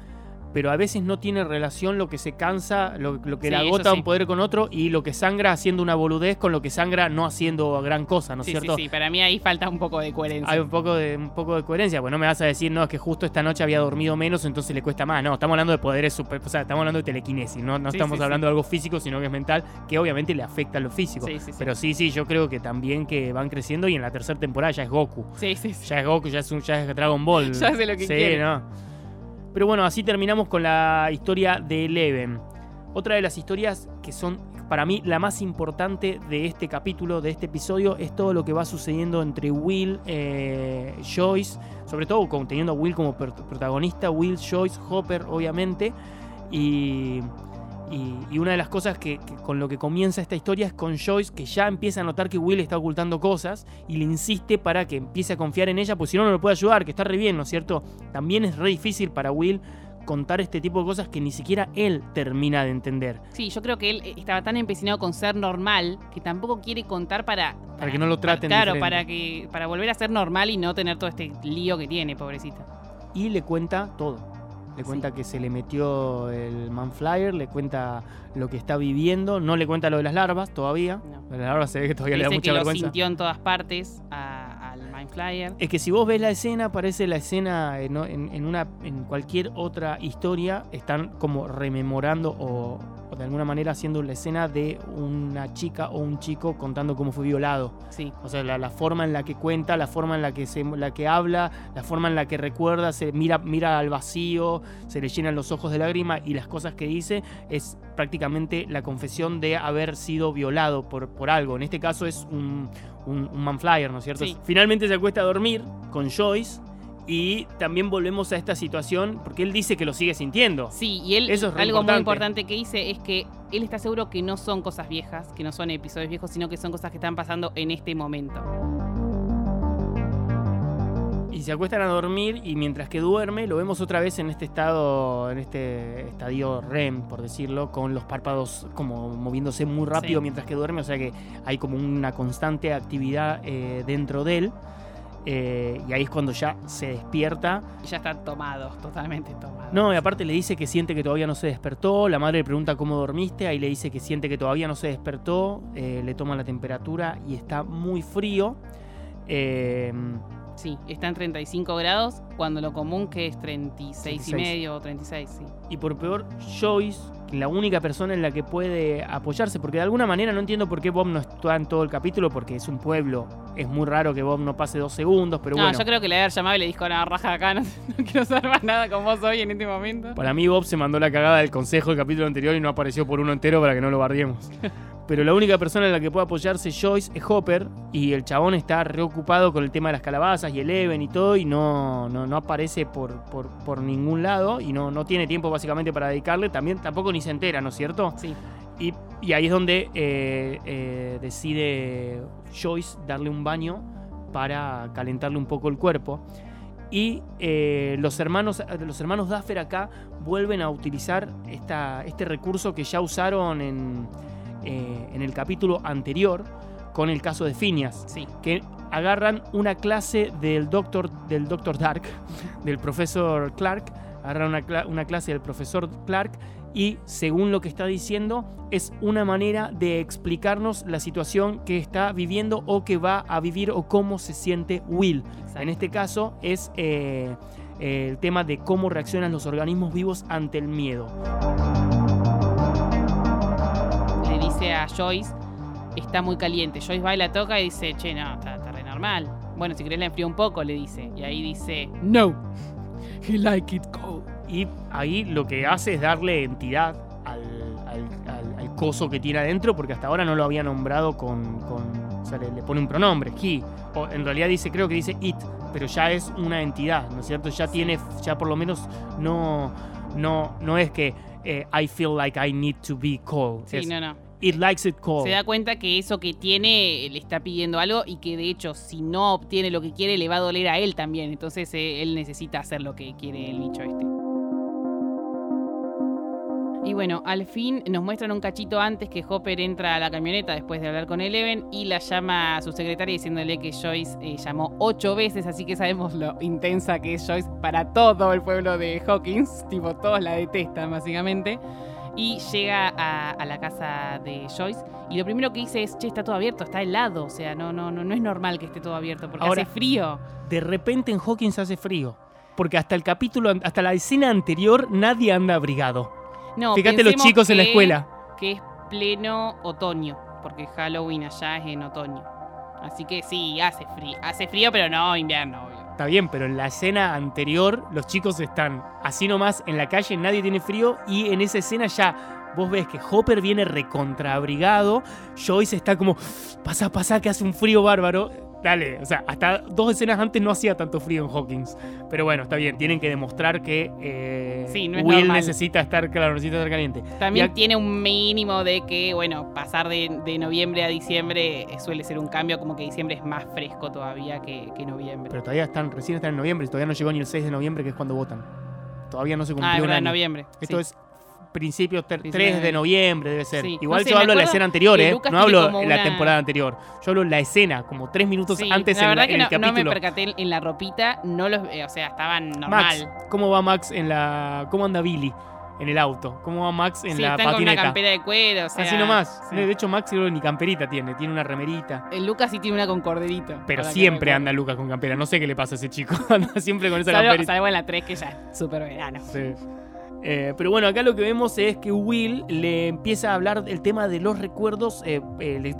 S3: pero a veces no tiene relación lo que se cansa, lo, lo que
S4: Sí,
S3: le agota
S4: sí.
S3: un poder con otro y lo que sangra haciendo una boludez con lo que sangra no haciendo gran cosa, ¿no es
S4: sí,
S3: cierto?
S4: sí, sí. Para mí ahí falta un poco de coherencia.
S3: Hay un poco, de, un poco de coherencia, pues no me vas a decir, no, es que justo esta noche había dormido menos, entonces le cuesta más. No, estamos hablando de poderes super, o sea, estamos hablando de telequinesis, no, no estamos hablando de algo físico, sino que es mental, que obviamente le afecta a lo físico.
S4: Sí, sí, sí.
S3: Pero sí, sí, yo creo que también que van creciendo y en la tercera temporada ya es Goku.
S4: Sí, sí, sí.
S3: Ya es Goku, ya es, un, ya es Dragon Ball.
S4: Ya hace lo que
S3: sí,
S4: quiere.
S3: no. Pero bueno, así terminamos con la historia de Eleven. Otra de las historias que son para mí la más importante de este capítulo, de este episodio, es todo lo que va sucediendo entre Will, eh, Joyce, sobre todo teniendo a Will como protagonista, Will, Joyce, Hopper, obviamente. Y, y- y una de las cosas que, que con lo que comienza esta historia es con Joyce, que ya empieza a notar que Will está ocultando cosas y le insiste para que empiece a confiar en ella, pues si no, no lo puede ayudar, que está re bien, ¿no es cierto? También es re difícil para Will contar este tipo de cosas que ni siquiera él termina de entender.
S4: Sí, yo creo que él eh, estaba tan empecinado con ser normal que tampoco quiere contar para.
S3: Para que no lo traten
S4: Claro, para que para volver a ser normal y no tener todo este lío que tiene, pobrecita.
S3: Y le cuenta todo. Le cuenta que se le metió el Manflyer, le cuenta lo que está viviendo, no le cuenta lo de las larvas todavía.
S4: No.
S3: Lo las larvas se ve que todavía le da mucha
S4: que lo
S3: vergüenza.
S4: sintió en todas partes a- al Mind Flyer.
S3: Es que si vos ves la escena, parece la escena en, en- en una, en cualquier otra historia, están como rememorando o, o de alguna manera haciendo la escena de una chica o un chico contando cómo fue violado.
S4: Sí.
S3: O sea, la, la forma en la que cuenta, la forma en la que, se, la que habla, la forma en la que recuerda, se mira, mira al vacío, se le llenan los ojos de lágrima y las cosas que dice es prácticamente la confesión de haber sido violado por, por algo. En este caso es un, un, un manflyer, ¿no es cierto?
S4: Sí.
S3: Finalmente se acuesta a dormir con Joyce y también volvemos a esta situación porque él dice que lo sigue sintiendo.
S4: Sí, y él,
S3: Eso es
S4: algo muy
S3: importante.
S4: importante que dice es que él está seguro que no son cosas viejas, que no son episodios viejos, sino que son cosas que están pasando en este momento.
S3: Y se acuestan a dormir y mientras que duerme lo vemos otra vez en este estado, en este estadio REM, por decirlo, con los párpados como moviéndose muy rápido
S4: Sí.
S3: mientras que duerme, o sea que hay como una constante actividad eh, dentro de él. Eh, y ahí es cuando ya se despierta.
S4: Y ya están tomados, totalmente tomados.
S3: No, y aparte le dice que siente que todavía no se despertó. La madre le pregunta cómo dormiste. Ahí le dice que siente que todavía no se despertó. eh, le toma la temperatura y está muy frío. Eh,
S4: Sí, está en 35 grados, cuando lo común que es 36 y
S3: 36.
S4: medio o 36, sí.
S3: Y por peor, Joyce, que la única persona en la que puede apoyarse, porque de alguna manera no entiendo por qué Bob no está en todo el capítulo, porque es un pueblo. Es muy raro que Bob no pase dos segundos, pero
S4: no,
S3: bueno.
S4: yo creo que le haber llamado y le dijo, no, raja acá, no, no quiero saber más nada con vos hoy en este momento.
S3: Para mí Bob se mandó la cagada del consejo del capítulo anterior y no apareció por uno entero para que no lo bardiemos. Pero la única persona en la que puede apoyarse Joyce es Hopper y el chabón está reocupado con el tema de las calabazas y el Even y todo y no, no, no aparece por, por, por ningún lado y no, no tiene tiempo básicamente para dedicarle. También tampoco ni se entera, ¿no es cierto?
S4: Sí,
S3: Y, y ahí es donde eh, eh, decide Joyce darle un baño para calentarle un poco el cuerpo. Y eh, los, hermanos, los hermanos Duffer acá vuelven a utilizar esta, este recurso que ya usaron en, eh, en el capítulo anterior con el caso de Phineas,
S4: Sí.
S3: que agarran una clase del doctor, del doctor Dark, del profesor Clark, agarran una, cla- una clase del profesor Clark y según lo que está diciendo es una manera de explicarnos la situación que está viviendo o que va a vivir o cómo se siente Will.
S4: Exacto.
S3: En este caso es eh, el tema de cómo reaccionan los organismos vivos ante el miedo.
S4: A Joyce, está muy caliente. Joyce va y la toca y dice, che, no, está, está re normal. Bueno, si querés la enfrío un poco, le dice. Y ahí dice, no, he like it cold.
S3: Y ahí lo que hace es darle entidad al, al- al- al coso que tiene adentro, porque hasta ahora no lo había nombrado con. con- o sea, le, le pone un pronombre, he. O en realidad dice, creo que dice it, pero ya es una entidad, ¿no es cierto? Ya tiene, ya por lo menos no, no, no es que eh, I feel like I need to be cold.
S4: Sí,
S3: es,
S4: no, no.
S3: It likes it cold.
S4: Se da cuenta que eso que tiene le está pidiendo algo y que de hecho si no obtiene lo que quiere le va a doler a él también. Entonces eh, él necesita hacer lo que quiere el bicho este. Y bueno, al fin nos muestran un cachito antes que Hopper entra a la camioneta después de hablar con Eleven y la llama a su secretaria diciéndole que Joyce eh, llamó ocho veces, así que sabemos lo intensa que es Joyce para todo el pueblo de Hawkins. Tipo, todos la detestan básicamente. Y llega a, a la casa de Joyce y lo primero que dice es, che, está todo abierto, está helado. O sea, no, no, no, no es normal que esté todo abierto porque
S3: Ahora-
S4: hace frío.
S3: De repente en Hawkins hace frío. Porque hasta el capítulo, hasta la escena anterior, nadie anda abrigado.
S4: No,
S3: Fíjate los chicos en la escuela.
S4: Que es pleno otoño, porque Halloween allá es en otoño. Así que sí, hace frío. Hace frío, pero no invierno.
S3: Está bien, pero en la escena anterior los chicos están así nomás en la calle, nadie tiene frío y en esa escena ya vos ves que Hopper viene recontraabrigado, Joyce está como, pasa, pasa, que hace un frío bárbaro. Dale, o sea, hasta dos escenas antes no hacía tanto frío en Hawkins. Pero bueno, está bien, tienen que demostrar que eh,
S4: Sí, no es
S3: Will
S4: normal.
S3: necesita estar, claro, necesita estar caliente.
S4: También tiene un mínimo de que, bueno, pasar de, de noviembre a diciembre eh, suele ser un cambio, como que diciembre es más fresco todavía que, que noviembre.
S3: Pero todavía están, recién están en noviembre, y todavía no llegó ni el 6 de noviembre, que es cuando votan. Todavía no se cumplió
S4: ah, es
S3: un
S4: verdad,
S3: año.
S4: noviembre.
S3: Esto
S4: sí.
S3: es principios ter-
S4: Principios
S3: 3 de noviembre debe ser.
S4: Sí.
S3: Igual
S4: No sé,
S3: yo hablo de la escena anterior, ¿eh? No hablo de la
S4: una-
S3: temporada anterior. Yo hablo de la escena, como tres minutos
S4: Sí,
S3: antes
S4: la
S3: en,
S4: verdad
S3: la-
S4: que
S3: en
S4: no,
S3: el
S4: no me
S3: capítulo.
S4: percaté en la ropita, no los, eh, o sea, estaban normal.
S3: Max, ¿cómo va Max en la. ¿Cómo anda Billy en el auto? ¿Cómo va Max en
S4: sí,
S3: la
S4: con una
S3: patineta?
S4: campera de cuero, o sea,
S3: Así nomás. De hecho, Max creo ni camperita tiene, tiene una remerita.
S4: El Lucas sí tiene una con corderito.
S3: Pero siempre anda Lucas con campera. No sé qué le pasa a ese chico. anda siempre con esa
S4: Salvo,
S3: camperita.
S4: salvo en la 3 que ya es súper verano.
S3: Sí. Eh, pero bueno, acá lo que vemos es que Will le empieza a hablar del tema de los recuerdos, eh, eh, le,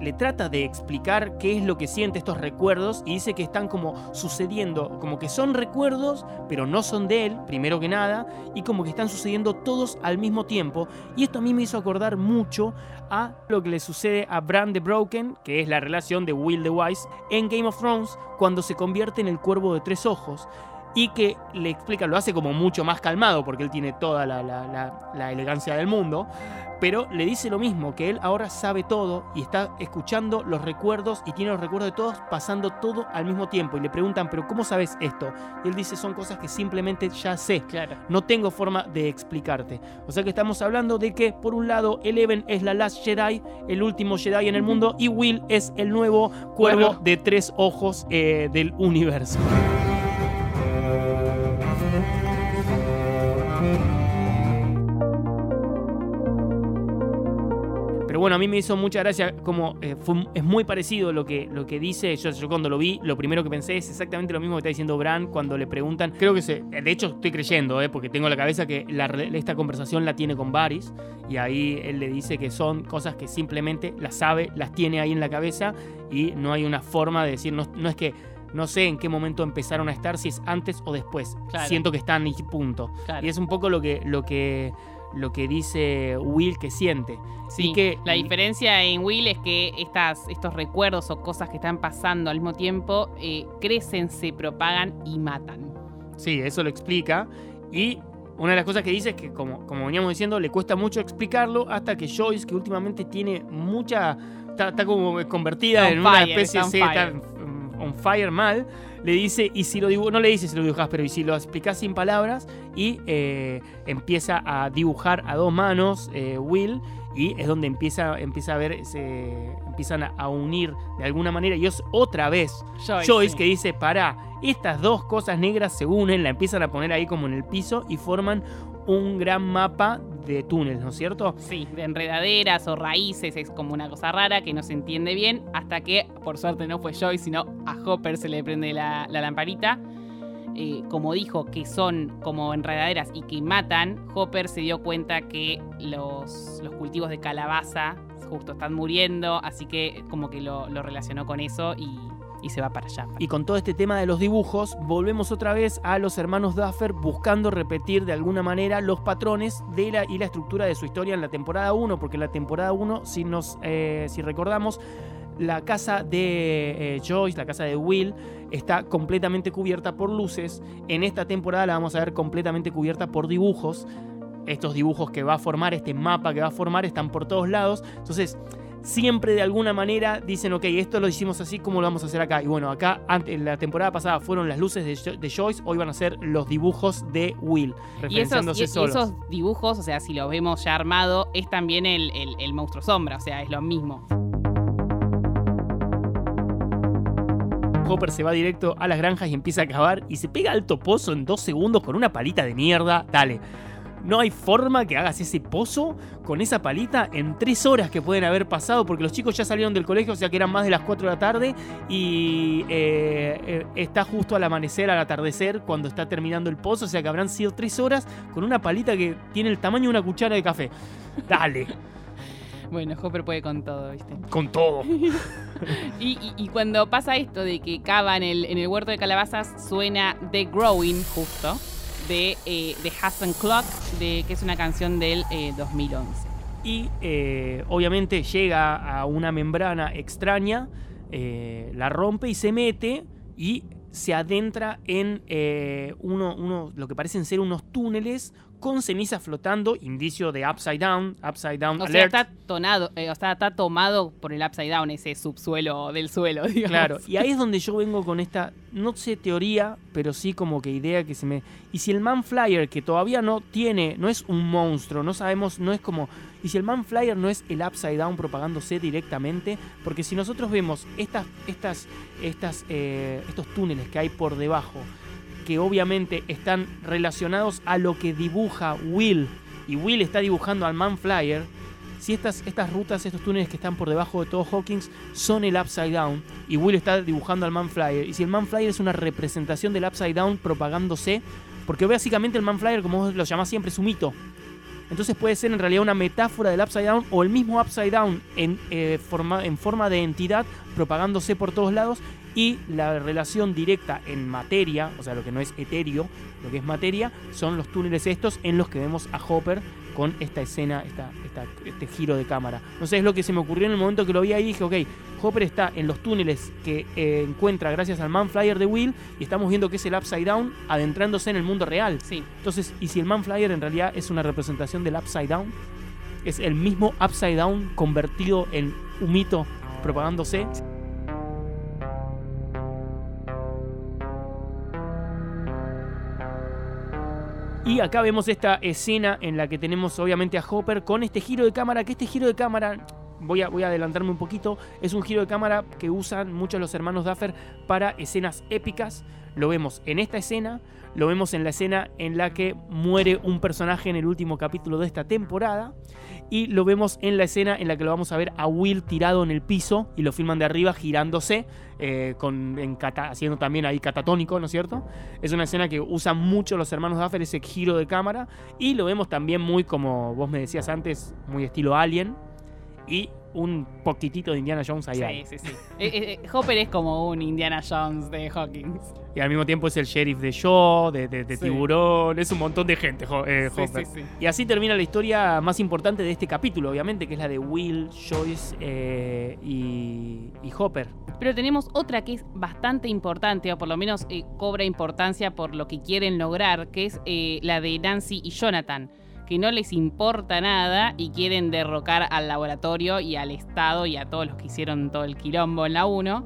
S3: le trata, de explicar qué es lo que siente estos recuerdos y dice que están como sucediendo, como que son recuerdos, pero no son de él, primero que nada, y como que están sucediendo todos al mismo tiempo. Y esto a mí me hizo acordar mucho a lo que le sucede a Bran the Broken, que es la relación de Will the Wise, en Game of Thrones, cuando se convierte en el cuervo de tres ojos y que le explica, lo hace como mucho más calmado porque él tiene toda la, la- la- la elegancia del mundo, pero le dice lo mismo, que él ahora sabe todo y está escuchando los recuerdos y tiene los recuerdos de todos pasando todo al mismo tiempo y le preguntan, pero ¿cómo sabes esto? Y él dice, son cosas que simplemente ya sé.
S4: Claro.
S3: No tengo forma de explicarte. O sea que estamos hablando de que, por un lado, Eleven es la Last Jedi, el último Jedi en el mundo, y Will es el nuevo cuervo
S4: Cuervo.
S3: de tres ojos eh, del universo. Bueno, a mí me hizo mucha gracia como eh, fue- es muy parecido lo que, lo que dice. Yo, yo cuando lo vi, lo primero que pensé es exactamente lo mismo que está diciendo Bran cuando le preguntan. Creo que se. De hecho, estoy creyendo, eh, porque tengo en la cabeza que la esta conversación la tiene con Varys. Y ahí él le dice que son cosas que simplemente las sabe, las tiene ahí en la cabeza. Y no hay una forma de decir. No, no es que. No sé en qué momento empezaron a estar, si es antes o después.
S4: Claro.
S3: Siento que están y punto.
S4: Claro.
S3: Y es un poco lo que, lo que, lo que dice Will que siente.
S4: Sí,
S3: Y que-
S4: la diferencia en Will es que estas, estos recuerdos o cosas que están pasando al mismo tiempo eh, crecen, se propagan y matan.
S3: Sí, eso lo explica. Y una de las cosas que dice es que, como, como veníamos diciendo, le cuesta mucho explicarlo hasta que Joyce, que últimamente tiene mucha. Está, está como convertida
S4: on
S3: en una especie
S4: on
S3: sí,
S4: fire.
S3: está, on on fire mal, le dice, y si lo dibujas, no le dice si lo dibujas, pero y si lo explicas sin palabras, y eh, empieza a dibujar a dos manos eh, Will, y es donde empieza, empieza a ver, se empiezan a, a unir de alguna manera, y es otra vez
S4: Joyce,
S3: Joyce
S4: sí.
S3: que dice, para, estas dos cosas negras se unen, la empiezan a poner ahí como en el piso y forman un gran mapa de túneles, ¿no es cierto?
S4: Sí, de enredaderas o raíces, es como una cosa rara que no se entiende bien, hasta que, por suerte no fue Joy, sino a Hopper se le prende la, la lamparita. Eh, como dijo que son como enredaderas y que matan, Hopper se dio cuenta que los, los cultivos de calabaza justo están muriendo, así que como que lo, lo relacionó con eso y, y se va para allá.
S3: Y con todo este tema de los dibujos, volvemos otra vez a los hermanos Duffer buscando repetir de alguna manera los patrones de la, y la estructura de su historia en la temporada 1, porque la temporada 1, si, eh, si recordamos, la casa de eh, Joyce, la casa de Will, está completamente cubierta por luces. En esta temporada la vamos a ver completamente cubierta por dibujos. Estos dibujos que va a formar, este mapa que va a formar, están por todos lados. Entonces, siempre de alguna manera dicen, ok, esto lo hicimos así, ¿cómo lo vamos a hacer acá? Y bueno, acá ante- en la temporada pasada fueron las luces de, Jo- de Joyce, hoy van a ser los dibujos de Will,
S4: Y esos, y- esos dibujos, o sea, si los vemos ya armado, es también el, el- el monstruo sombra, o sea, es lo mismo.
S3: Hopper se va directo a las granjas y empieza a cavar y se pega alto pozo en dos segundos con una palita de mierda. Dale. No hay forma que hagas ese pozo con esa palita en tres horas que pueden haber pasado, porque los chicos ya salieron del colegio, o sea que eran más de las 4 de la tarde, y eh, eh, está justo al amanecer, al atardecer, cuando está terminando el pozo, o sea que habrán sido tres horas con una palita que tiene el tamaño de una cuchara de café. Dale,
S4: Bueno, Hopper puede con todo, ¿viste?
S3: con todo.
S4: Y, y- y cuando pasa esto de que cava en el, en el huerto de calabazas, suena The Growing, justo, de, eh, de Hassan Clock, de, que es una canción del eh, 2011.
S3: y eh, obviamente llega a una membrana extraña, eh, la rompe y se mete y se adentra en eh, uno, uno- lo que parecen ser unos túneles con ceniza flotando, indicio de Upside Down, Upside Down
S4: O sea,
S3: Alert.
S4: está, tonado, eh, o sea, está tomado por el Upside Down, ese subsuelo del suelo, digamos.
S3: Claro, y ahí es donde yo vengo con esta, no sé teoría, pero sí como que idea que se me... Y si el Man Flyer, que todavía no tiene, no es un monstruo, no sabemos, no es como... Y si el Man Flyer no es el Upside Down propagándose directamente, porque si nosotros vemos estas, estas, estas, eh, estos túneles que hay por debajo, que obviamente están relacionados a lo que dibuja Will, y Will está dibujando al Man Flyer, si estas, estas rutas, estos túneles que están por debajo de todo Hawkins son el Upside Down y Will está dibujando al Man Flyer, y si el Man Flyer es una representación del Upside Down propagándose, porque básicamente el Man Flyer, como vos lo llamás siempre, es un mito. Entonces puede ser en realidad una metáfora del Upside Down o el mismo Upside Down en, eh, forma, en forma de entidad propagándose por todos lados y la relación directa en materia, o sea, lo que no es etéreo, lo que es materia, son los túneles estos en los que vemos a Hopper con esta escena, esta, esta- este giro de cámara. No sé, es lo que se me ocurrió en el momento que lo vi ahí. Dije, ok, Hopper está en los túneles que eh, encuentra gracias al Man Flyer de Will y estamos viendo que es el Upside Down adentrándose en el mundo real.
S4: Sí.
S3: Entonces, ¿y si el Man Flyer en realidad es una representación del Upside Down? Es el mismo Upside Down convertido en un mito propagándose. Y acá vemos esta escena en la que tenemos obviamente a Hopper con este giro de cámara, que este giro de cámara, voy a, voy a adelantarme un poquito, es un giro de cámara que usan muchos los hermanos Duffer para escenas épicas. Lo vemos en esta escena, lo vemos en la escena en la que muere un personaje en el último capítulo de esta temporada. Y lo vemos en la escena en la que lo vamos a ver a Will tirado en el piso y lo filman de arriba girándose, eh, en haciendo también ahí catatónico, ¿no es cierto? Es una escena que usan mucho los hermanos Duffer, ese giro de cámara. Y lo vemos también muy, como vos me decías antes, muy estilo Alien. Y un poquitito de Indiana Jones ahí. hay.
S4: Sí, sí, sí. Eh, eh, eh, Hopper es como un Indiana Jones de Hawkins.
S3: Y al mismo tiempo es el sheriff de Shaw, de, de- de
S4: Sí.
S3: Tiburón, es un montón de gente, eh,
S4: Sí,
S3: Hopper.
S4: sí, sí.
S3: Y así termina la historia más importante de este capítulo, obviamente, que es la de Will, Joyce y, y Hopper.
S4: Pero tenemos otra que es bastante importante, o por lo menos cobra importancia por lo que quieren lograr, que es la de Nancy y Jonathan, que no les importa nada y quieren derrocar al laboratorio y al Estado y a todos los que hicieron todo el quilombo en la 1.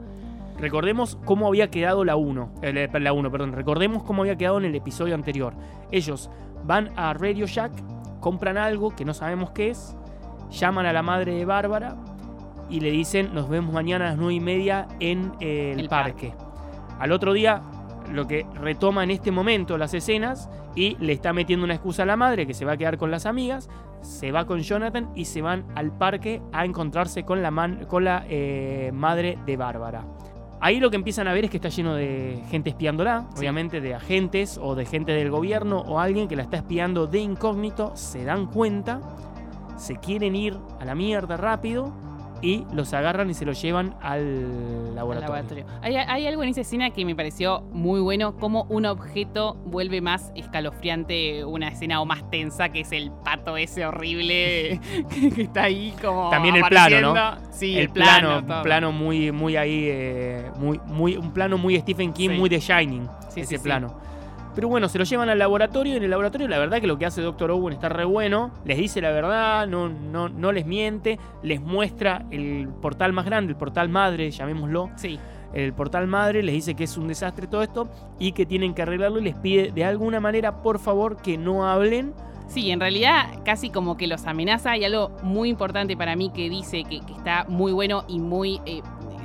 S3: Recordemos cómo había quedado la 1. eh, la 1, perdón. Recordemos cómo había quedado en el episodio anterior. Ellos van a Radio Shack, compran algo que no sabemos qué es, llaman a la madre de Bárbara y le dicen nos vemos mañana a las 9 y media en eh, el,
S4: El
S3: parque. Al otro día, lo que retoma en este momento las escenas y le está metiendo una excusa a la madre que se va a quedar con las amigas, se va con Jonathan y se van al parque a encontrarse con la, man- con la eh, madre de Bárbara. Ahí lo que empiezan a ver es que está lleno de gente espiándola,
S4: Sí.
S3: obviamente de agentes o de gente del gobierno o alguien que la está espiando de incógnito, se dan cuenta, se quieren ir a la mierda rápido y los agarran y se los llevan al
S4: al
S3: laboratorio.
S4: Hay, hay algo en esa escena que me pareció muy bueno, como un objeto vuelve más escalofriante una escena o más tensa, que es el pato ese horrible que, que está ahí como
S3: También el plano, ¿no?
S4: Sí,
S3: el plano,
S4: todo.
S3: plano muy, muy ahí, eh, muy, muy, un plano muy Stephen King,
S4: Sí.
S3: muy de Shining,
S4: Sí,
S3: ese
S4: sí.
S3: plano. Pero bueno, se lo llevan al laboratorio y en el laboratorio la verdad que lo que hace Doctor Owen está re bueno, les dice la verdad, no, no, no les miente, les muestra el portal más grande, el portal madre, llamémoslo,
S4: Sí,
S3: el portal madre, les dice que es un desastre todo esto y que tienen que arreglarlo y les pide de alguna manera, por favor, que no hablen.
S4: Sí, en realidad casi como que los amenaza. Hay algo muy importante para mí que dice que, que está muy bueno y muy, eh,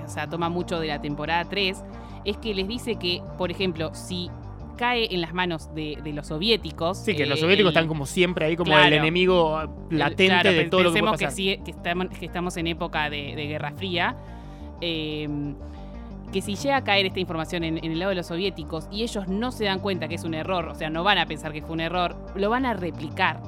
S4: o sea, toma mucho de la temporada 3. Es que les dice que, por ejemplo, si cae en las manos de, de los soviéticos.
S3: Sí, que
S4: eh,
S3: los soviéticos
S4: el-
S3: están como siempre ahí, como
S4: Claro.
S3: el enemigo
S4: el-
S3: latente
S4: claro,
S3: de todo lo que puede pasar.
S4: sí- que, estamos, que estamos en época de, de Guerra Fría. eh, que si llega a caer esta información en, en el lado de los soviéticos y ellos no se dan cuenta que es un error, o sea, no van a pensar que fue un error, lo van a replicar.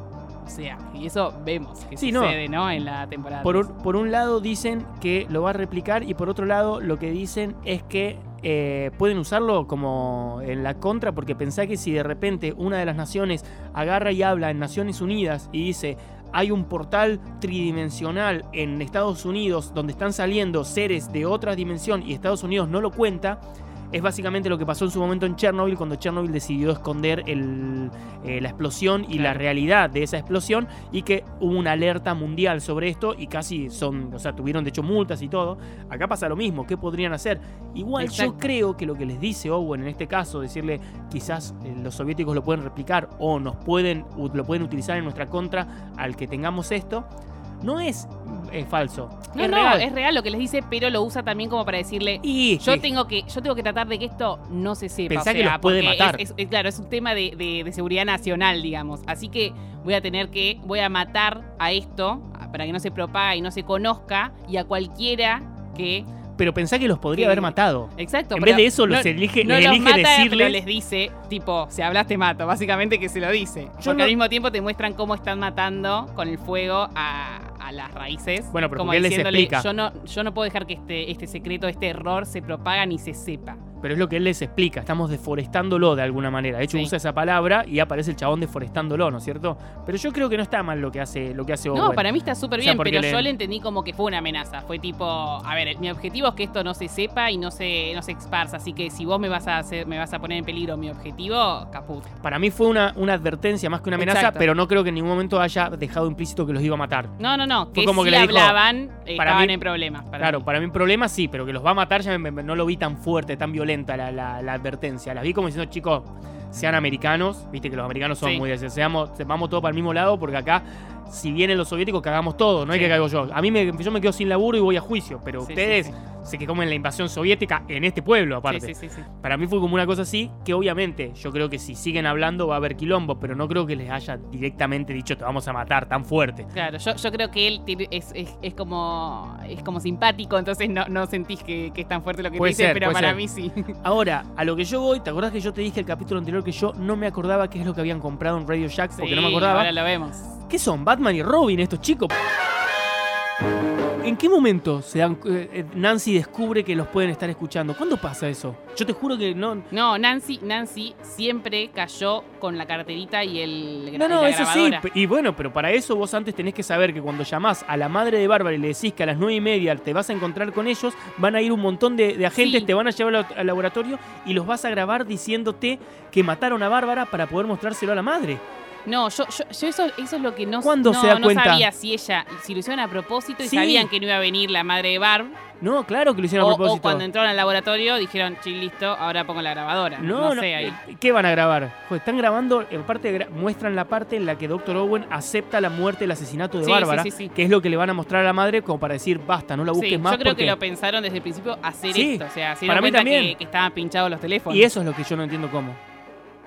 S4: O sea, y eso vemos que
S3: Sí,
S4: sucede, ¿no? En la temporada.
S3: Por, un- por un lado dicen que lo va a replicar y por otro lado lo que dicen es que eh, pueden usarlo como en la contra porque pensá que si de repente una de las naciones agarra y habla en Naciones Unidas y dice hay un portal tridimensional en Estados Unidos donde están saliendo seres de otra dimensión y Estados Unidos no lo cuenta, es básicamente lo que pasó en su momento en Chernobyl cuando Chernobyl decidió esconder el, eh, la explosión y la realidad de esa explosión y que hubo una alerta mundial sobre esto y casi son, o sea, tuvieron de hecho multas y todo. Acá pasa lo mismo, ¿qué podrían hacer? Igual yo creo que lo que les dice Owen en este caso, decirle quizás eh, los soviéticos lo pueden replicar o nos pueden, lo pueden utilizar en nuestra contra al que tengamos esto, no es eh, falso.
S4: No,
S3: es
S4: no,
S3: real.
S4: es real lo que les dice, pero lo usa también como para decirle.
S3: y
S4: Yo
S3: que-
S4: tengo que, yo tengo que tratar de que esto no se sepa.
S3: Pensá
S4: o
S3: que
S4: sea,
S3: los puede matar.
S4: Es, es- es- claro, es un tema de, de- de seguridad nacional, digamos. Así que voy a tener que, voy a matar a esto para que no se propague y no se conozca y a cualquiera que.
S3: pero pensá que los podría
S4: que-
S3: haber matado.
S4: Exacto.
S3: En vez de eso,
S4: no-
S3: los elige,
S4: no
S3: les
S4: los pero dice, tipo, si hablas te mato, básicamente que se lo dice.
S3: Yo
S4: Porque
S3: no-
S4: al mismo tiempo te muestran cómo están matando con el fuego a, a las raíces.
S3: Bueno, pero
S4: como diciéndole,
S3: explica.
S4: Yo no, yo no puedo dejar que este, este secreto, este error se propaga ni se sepa.
S3: Pero es lo que él les explica, estamos deforestándolo de alguna manera. De hecho,
S4: Sí.
S3: usa esa palabra y aparece el chabón deforestándolo, ¿no es cierto? Pero yo creo que no está mal lo que hace, lo que hace
S4: No,
S3: Owen.
S4: para mí está súper
S3: O sea,
S4: bien, pero
S3: le-
S4: yo le entendí como que fue una amenaza. Fue tipo, a ver, mi objetivo es que esto no se sepa y no se, no se esparza. Así que si vos me vas a hacer, me vas a poner en peligro mi objetivo, caput.
S3: Para mí fue una, una advertencia más que una amenaza,
S4: Exacto.
S3: pero no creo que en ningún momento haya dejado implícito que los iba a matar.
S4: No, no, no. Que
S3: como
S4: si
S3: que le dijo,
S4: hablaban,
S3: para
S4: estaban
S3: mí-
S4: en problemas. para
S3: claro,
S4: mí.
S3: para mí un problema sí, pero que los va a matar ya me- me- no lo vi tan fuerte, tan la, la- la advertencia. Las vi como diciendo, chicos, sean americanos, viste que los americanos son
S4: Sí.
S3: muy de ese, seamos, se- vamos todos para el mismo lado, porque acá, si vienen los soviéticos, cagamos todos, no hay
S4: Sí.
S3: que caigo yo. A mí me, yo me quedo sin laburo y voy a juicio, pero
S4: Sí,
S3: ustedes se que comen la invasión soviética en este pueblo, aparte.
S4: Sí, sí, sí.
S3: Para mí fue como una cosa así, que obviamente yo creo que si siguen hablando va a haber quilombo, pero no creo que les haya directamente dicho te vamos a matar tan fuerte.
S4: Claro, yo, yo creo que él es, es, es como es como simpático, entonces no, no sentís que, que es tan fuerte lo que
S3: Puede
S4: te
S3: ser,
S4: pero para
S3: ser.
S4: mí sí.
S3: Ahora, a lo que yo voy, ¿te acordás que yo te dije el capítulo anterior que yo no me acordaba qué es lo que habían comprado en Radio Shack porque
S4: Sí,
S3: no me acordaba?
S4: Ahora lo vemos.
S3: ¿Qué son? ¿Batman y Robin estos chicos? ¿En qué momento se dan, eh, eh, Nancy descubre que los pueden estar escuchando? ¿Cuándo pasa eso? Yo te juro que no...
S4: No, Nancy, Nancy siempre cayó con la carterita y el
S3: No, no,
S4: la
S3: eso sí.
S4: grabadora.
S3: pe- Y bueno, pero para eso vos antes tenés que saber que cuando llamás a la madre de Bárbara y le decís que a las nueve y media te vas a encontrar con ellos, van a ir un montón de, de agentes,
S4: Sí.
S3: te van a llevar al laboratorio y los vas a grabar diciéndote que mataron a Bárbara para poder mostrárselo a la madre.
S4: No, yo, yo, yo eso, eso es lo que no,
S3: ¿Cuándo
S4: no,
S3: se da
S4: no
S3: cuenta?
S4: sabía si ella, si lo hicieron a propósito y
S3: Sí.
S4: sabían que no iba a venir la madre de Barb.
S3: No, claro que lo hicieron
S4: O,
S3: a
S4: o
S3: propósito.
S4: cuando entraron al laboratorio dijeron, sí, listo, ahora pongo la grabadora.
S3: No, no,
S4: sé ahí.
S3: eh, ¿Qué van a grabar? Joder, están grabando, en parte gra- muestran la parte en la que Doctor Owen acepta la muerte, el asesinato de
S4: Sí,
S3: Bárbara,
S4: sí,
S3: que es lo que le van a mostrar a la madre como para decir, basta, no la busques más
S4: yo creo
S3: porque...
S4: que lo pensaron desde el principio hacer esto. O sea, se
S3: para mí también.
S4: que, que estaban pinchados los teléfonos.
S3: Y eso es lo que yo no entiendo cómo.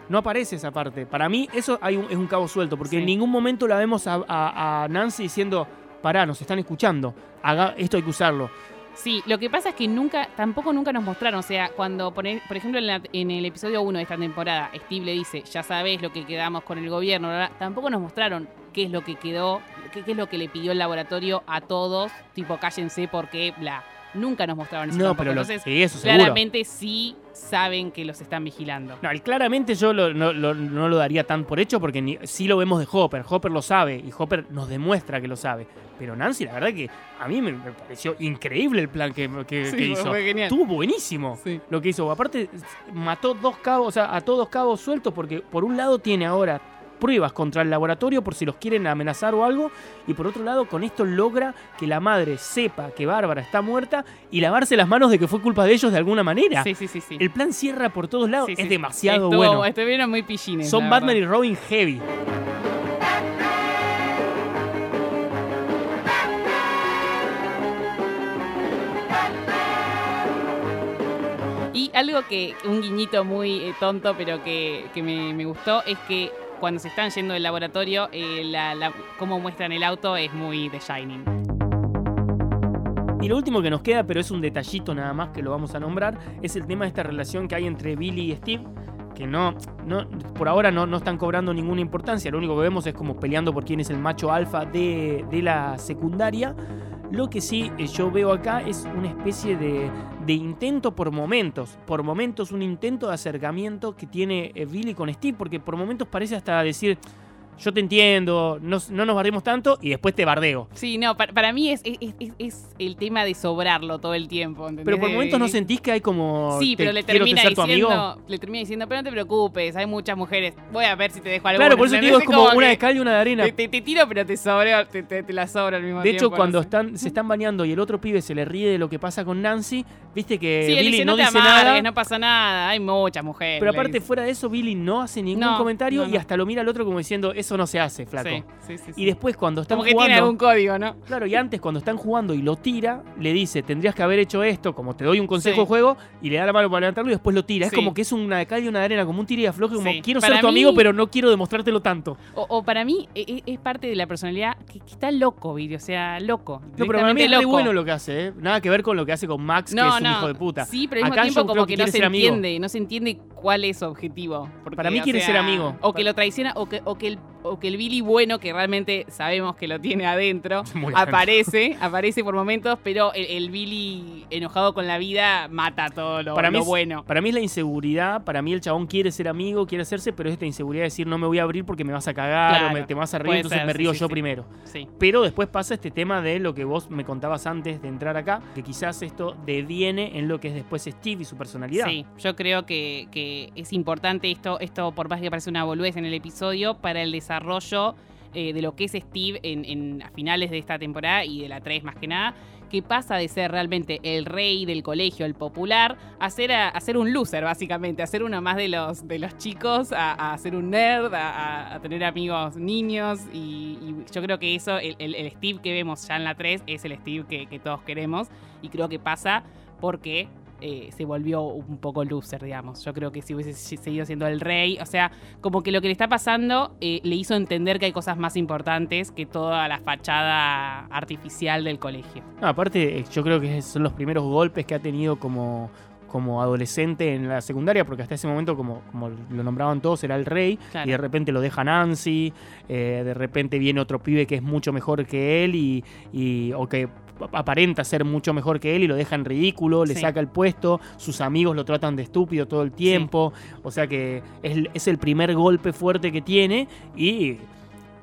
S3: No aparece esa parte. Para mí eso hay un- es un cabo suelto, porque
S4: Sí.
S3: en ningún momento la vemos a, a- a Nancy diciendo, pará, nos están escuchando, haga, esto hay que usarlo.
S4: Sí, lo que pasa es que nunca, tampoco nunca nos mostraron. O sea, cuando, por ejemplo, en, la- en el episodio 1 de esta temporada, Steve le dice, ya sabes lo que quedamos con el gobierno, bla", tampoco nos mostraron qué es lo que quedó, qué, qué es lo que le pidió el laboratorio a todos, tipo, cállense porque, bla. Nunca nos mostraron eso
S3: No,
S4: tampoco.
S3: pero lo,
S4: Entonces,
S3: sí, eso
S4: claramente sí saben que los están vigilando.
S3: No, el- claramente yo lo- no, lo, no lo daría tan por hecho porque ni- sí lo vemos de Hopper. Hopper lo sabe y Hopper nos demuestra que lo sabe. Pero Nancy, la verdad que a mí me, me pareció increíble el plan que, que-
S4: Sí,
S3: que hizo.
S4: fue genial.
S3: Estuvo buenísimo
S4: Sí.
S3: lo que hizo. Aparte, mató dos cabos, o sea, a todos cabos sueltos porque por un lado tiene ahora pruebas contra el laboratorio por si los quieren amenazar o algo y por otro lado con esto logra que la madre sepa que Bárbara está muerta y lavarse las manos de que fue culpa de ellos de alguna manera.
S4: Sí, sí, sí, sí.
S3: El plan cierra por todos lados,
S4: Sí,
S3: es
S4: sí.
S3: demasiado
S4: Estuvo-
S3: bueno.
S4: Estuvieron muy pillines.
S3: Son Batman
S4: verdad.
S3: y Robin heavy.
S4: Y algo que, un guiñito muy eh, tonto, pero que, que me, me gustó, es que cuando se están yendo del laboratorio, eh, la, la- cómo muestran el auto es muy The Shining.
S3: Y lo último que nos queda, pero es un detallito nada más que lo vamos a nombrar, es el tema de esta relación que hay entre Billy y Steve, que no, no por ahora no, no están cobrando ninguna importancia, lo único que vemos es como peleando por quién es el macho alfa de, de la secundaria. Lo que sí eh, yo veo acá es una especie de, de intento por momentos, por momentos un intento de acercamiento que tiene eh, Billy con Steve, porque por momentos parece hasta decir, yo te entiendo, no, no nos barremos tanto y después te bardeo.
S4: Sí, no, para, para mí es, es, es- es el tema de sobrarlo todo el tiempo. ¿entendés?
S3: Pero por
S4: De-
S3: momentos no sentís que hay como.
S4: Sí,
S3: te
S4: pero le termina
S3: amigo.
S4: diciendo, le termina diciendo, pero no te preocupes, hay muchas mujeres, voy a ver si te dejo alguna.
S3: Claro, por eso te digo, es como una de cal y una de arena.
S4: Te, te- te tiro, pero te sobra, te, te- la sobra al mismo
S3: De
S4: tiempo.
S3: hecho, cuando
S4: no sé.
S3: están, se están bañando y el otro pibe se le ríe de lo que pasa con Nancy, viste que
S4: Sí,
S3: Billy
S4: dice,
S3: no,
S4: no, te
S3: dice
S4: amargues,
S3: nada.
S4: no pasa nada, hay muchas mujeres.
S3: pero aparte, fuera de eso, Billy no hace ningún comentario y hasta lo mira al otro como diciendo, eso no se hace, flaco.
S4: Sí, sí, sí.
S3: Y después, cuando están
S4: Como que
S3: jugando.
S4: tiene algún código, ¿no?
S3: Claro, y antes, cuando están jugando y lo tira, le dice, tendrías que haber hecho esto, como te doy un consejo de juego, y le da la mano para levantarlo y después lo tira. Es como que es una de cal y una de arena, como un tira y afloje, como quiero
S4: Para
S3: ser tu
S4: mí-
S3: amigo, pero no quiero demostrártelo tanto.
S4: O, o para mí e- e- es, parte de la personalidad que, que está loco, Billy, o sea, loco.
S3: No, pero para mí es muy bueno lo que hace, ¿eh? Nada que ver con lo que hace con Max, que es un hijo de puta.
S4: Sí, pero al mismo
S3: Acá
S4: tiempo como que, no se
S3: amigo.
S4: entiende, no se entiende cuál es su objetivo. porque,
S3: Para mí quiere
S4: sea,
S3: ser amigo.
S4: O que lo traiciona, o que, o que el o que el Billy bueno, que realmente sabemos que lo tiene adentro,
S3: Muy
S4: aparece, aparece por momentos, pero el, el Billy enojado con la vida mata todo lo,
S3: Para mí,
S4: lo
S3: es-
S4: bueno.
S3: para mí es la inseguridad, para mí el chabón quiere ser amigo, quiere hacerse, pero es esta inseguridad de decir no me voy a abrir porque me vas a cagar
S4: Claro,
S3: o me, te vas a reír,
S4: puede
S3: entonces
S4: ser,
S3: me río
S4: sí,
S3: yo
S4: sí.
S3: primero.
S4: Sí.
S3: Pero después pasa este tema de lo que vos me contabas antes de entrar acá, que quizás esto deviene en lo que es después Steve y su personalidad.
S4: Sí, yo creo que, que es importante esto, esto por más que parece una boludez en el episodio, para el desarrollo eh, de lo que es Steve en, a finales de esta temporada y de la 3 más que nada, que pasa de ser realmente el rey del colegio, el popular, a ser, a, ser un loser básicamente, a ser uno más de los, de los chicos, a, ser un nerd, a, tener amigos niños y, yo creo que eso, el, Steve que vemos ya en la 3 es el Steve que todos queremos y creo que pasa porque eh, se volvió un poco loser, digamos. Yo creo que si hubiese seguido siendo el rey, o sea, como que lo que le está pasando eh, le hizo entender que hay cosas más importantes que toda la fachada artificial del colegio.
S3: No, aparte, eh, yo creo que son los primeros golpes que ha tenido como, como adolescente en la secundaria, porque hasta ese momento, como, como lo nombraban todos, era el rey,
S4: Claro.
S3: y de repente lo deja Nancy, eh, de repente viene otro pibe que es mucho mejor que él, y, y- o que aparenta ser mucho mejor que él y lo deja en ridículo, le
S4: Sí.
S3: saca el puesto, sus amigos lo tratan de estúpido todo el tiempo, o sea que es, es el primer golpe fuerte que tiene y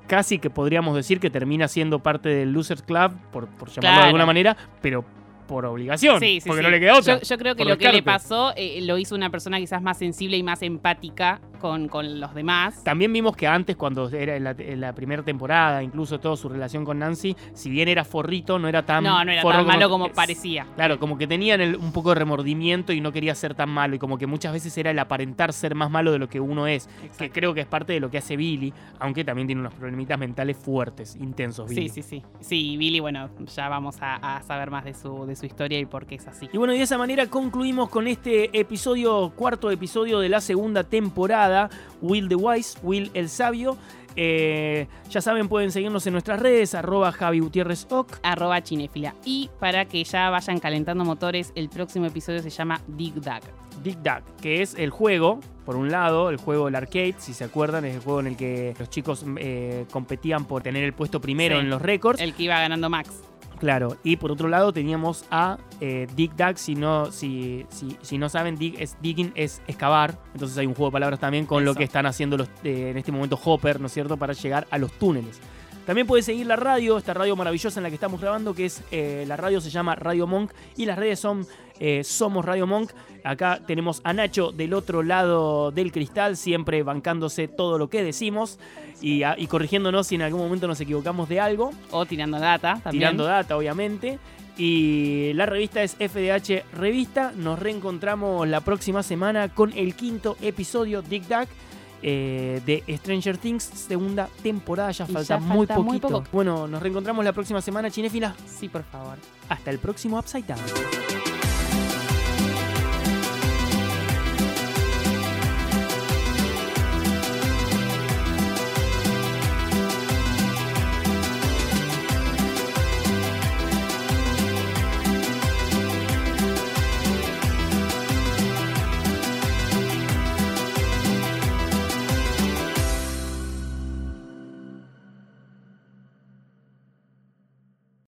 S3: casi que podríamos decir que termina siendo parte del Losers Club, por, por llamarlo de alguna manera, pero por obligación,
S4: Sí, sí,
S3: porque
S4: sí.
S3: no le queda otra.
S4: Yo, yo creo que lo que le pasó eh, lo hizo una persona quizás más sensible y más empática con, con los demás.
S3: También vimos que antes, cuando era en la, en la primera temporada, incluso toda su relación con Nancy, si bien era forrito, no era tan
S4: No, no era
S3: forro
S4: tan malo como parecía.
S3: Claro, como que tenían el- un poco de remordimiento y no quería ser tan malo. Y como que muchas veces era el aparentar ser más malo de lo que uno es. Que creo que es parte de lo que hace Billy, aunque también tiene unos problemitas mentales fuertes, intensos. Billy.
S4: Sí, sí, sí. Sí, Billy, bueno, ya vamos a, a saber más de su, de su historia y por qué es así.
S3: Y bueno, y de esa manera concluimos con este episodio, cuarto episodio de la segunda temporada, Will the Wise, Will el Sabio. Eh, ya saben, pueden seguirnos en nuestras redes, arroba Javi Gutiérrez Oc.
S4: Arroba cinefila. Y para que ya vayan calentando motores, el próximo episodio se llama Dig Dug.
S3: Dig Dug, que es el juego, por un lado, el juego del arcade, si se acuerdan, es el juego en el que los chicos eh, competían por tener el puesto primero
S4: Sí.
S3: en los récords.
S4: El que iba ganando Max.
S3: Claro, y por otro lado teníamos a eh, Dig Dug, si no, si, si, si no saben, dig es, digging es excavar, entonces hay un juego de palabras también con lo que están haciendo los, eh, en este momento Hopper, ¿no es cierto?, para llegar a los túneles. También puedes seguir la radio, esta radio maravillosa en la que estamos grabando, que es eh, la radio se llama Radio Monk y las redes son eh, Somos Radio Monk. Acá tenemos a Nacho del otro lado del cristal, siempre bancándose todo lo que decimos y, a- y corrigiéndonos si en algún momento nos equivocamos de algo
S4: O tirando data también.
S3: tirando data, obviamente. Y la revista es FDH Revista. Nos reencontramos la próxima semana con el quinto episodio Dig Dug. eh, de Stranger Things, segunda temporada, ya falta,
S4: ya
S3: muy
S4: falta muy
S3: poquito.
S4: poco.
S3: Bueno, nos reencontramos la próxima semana, Cinéfila.
S4: Sí, por favor.
S3: Hasta el próximo Upside Down.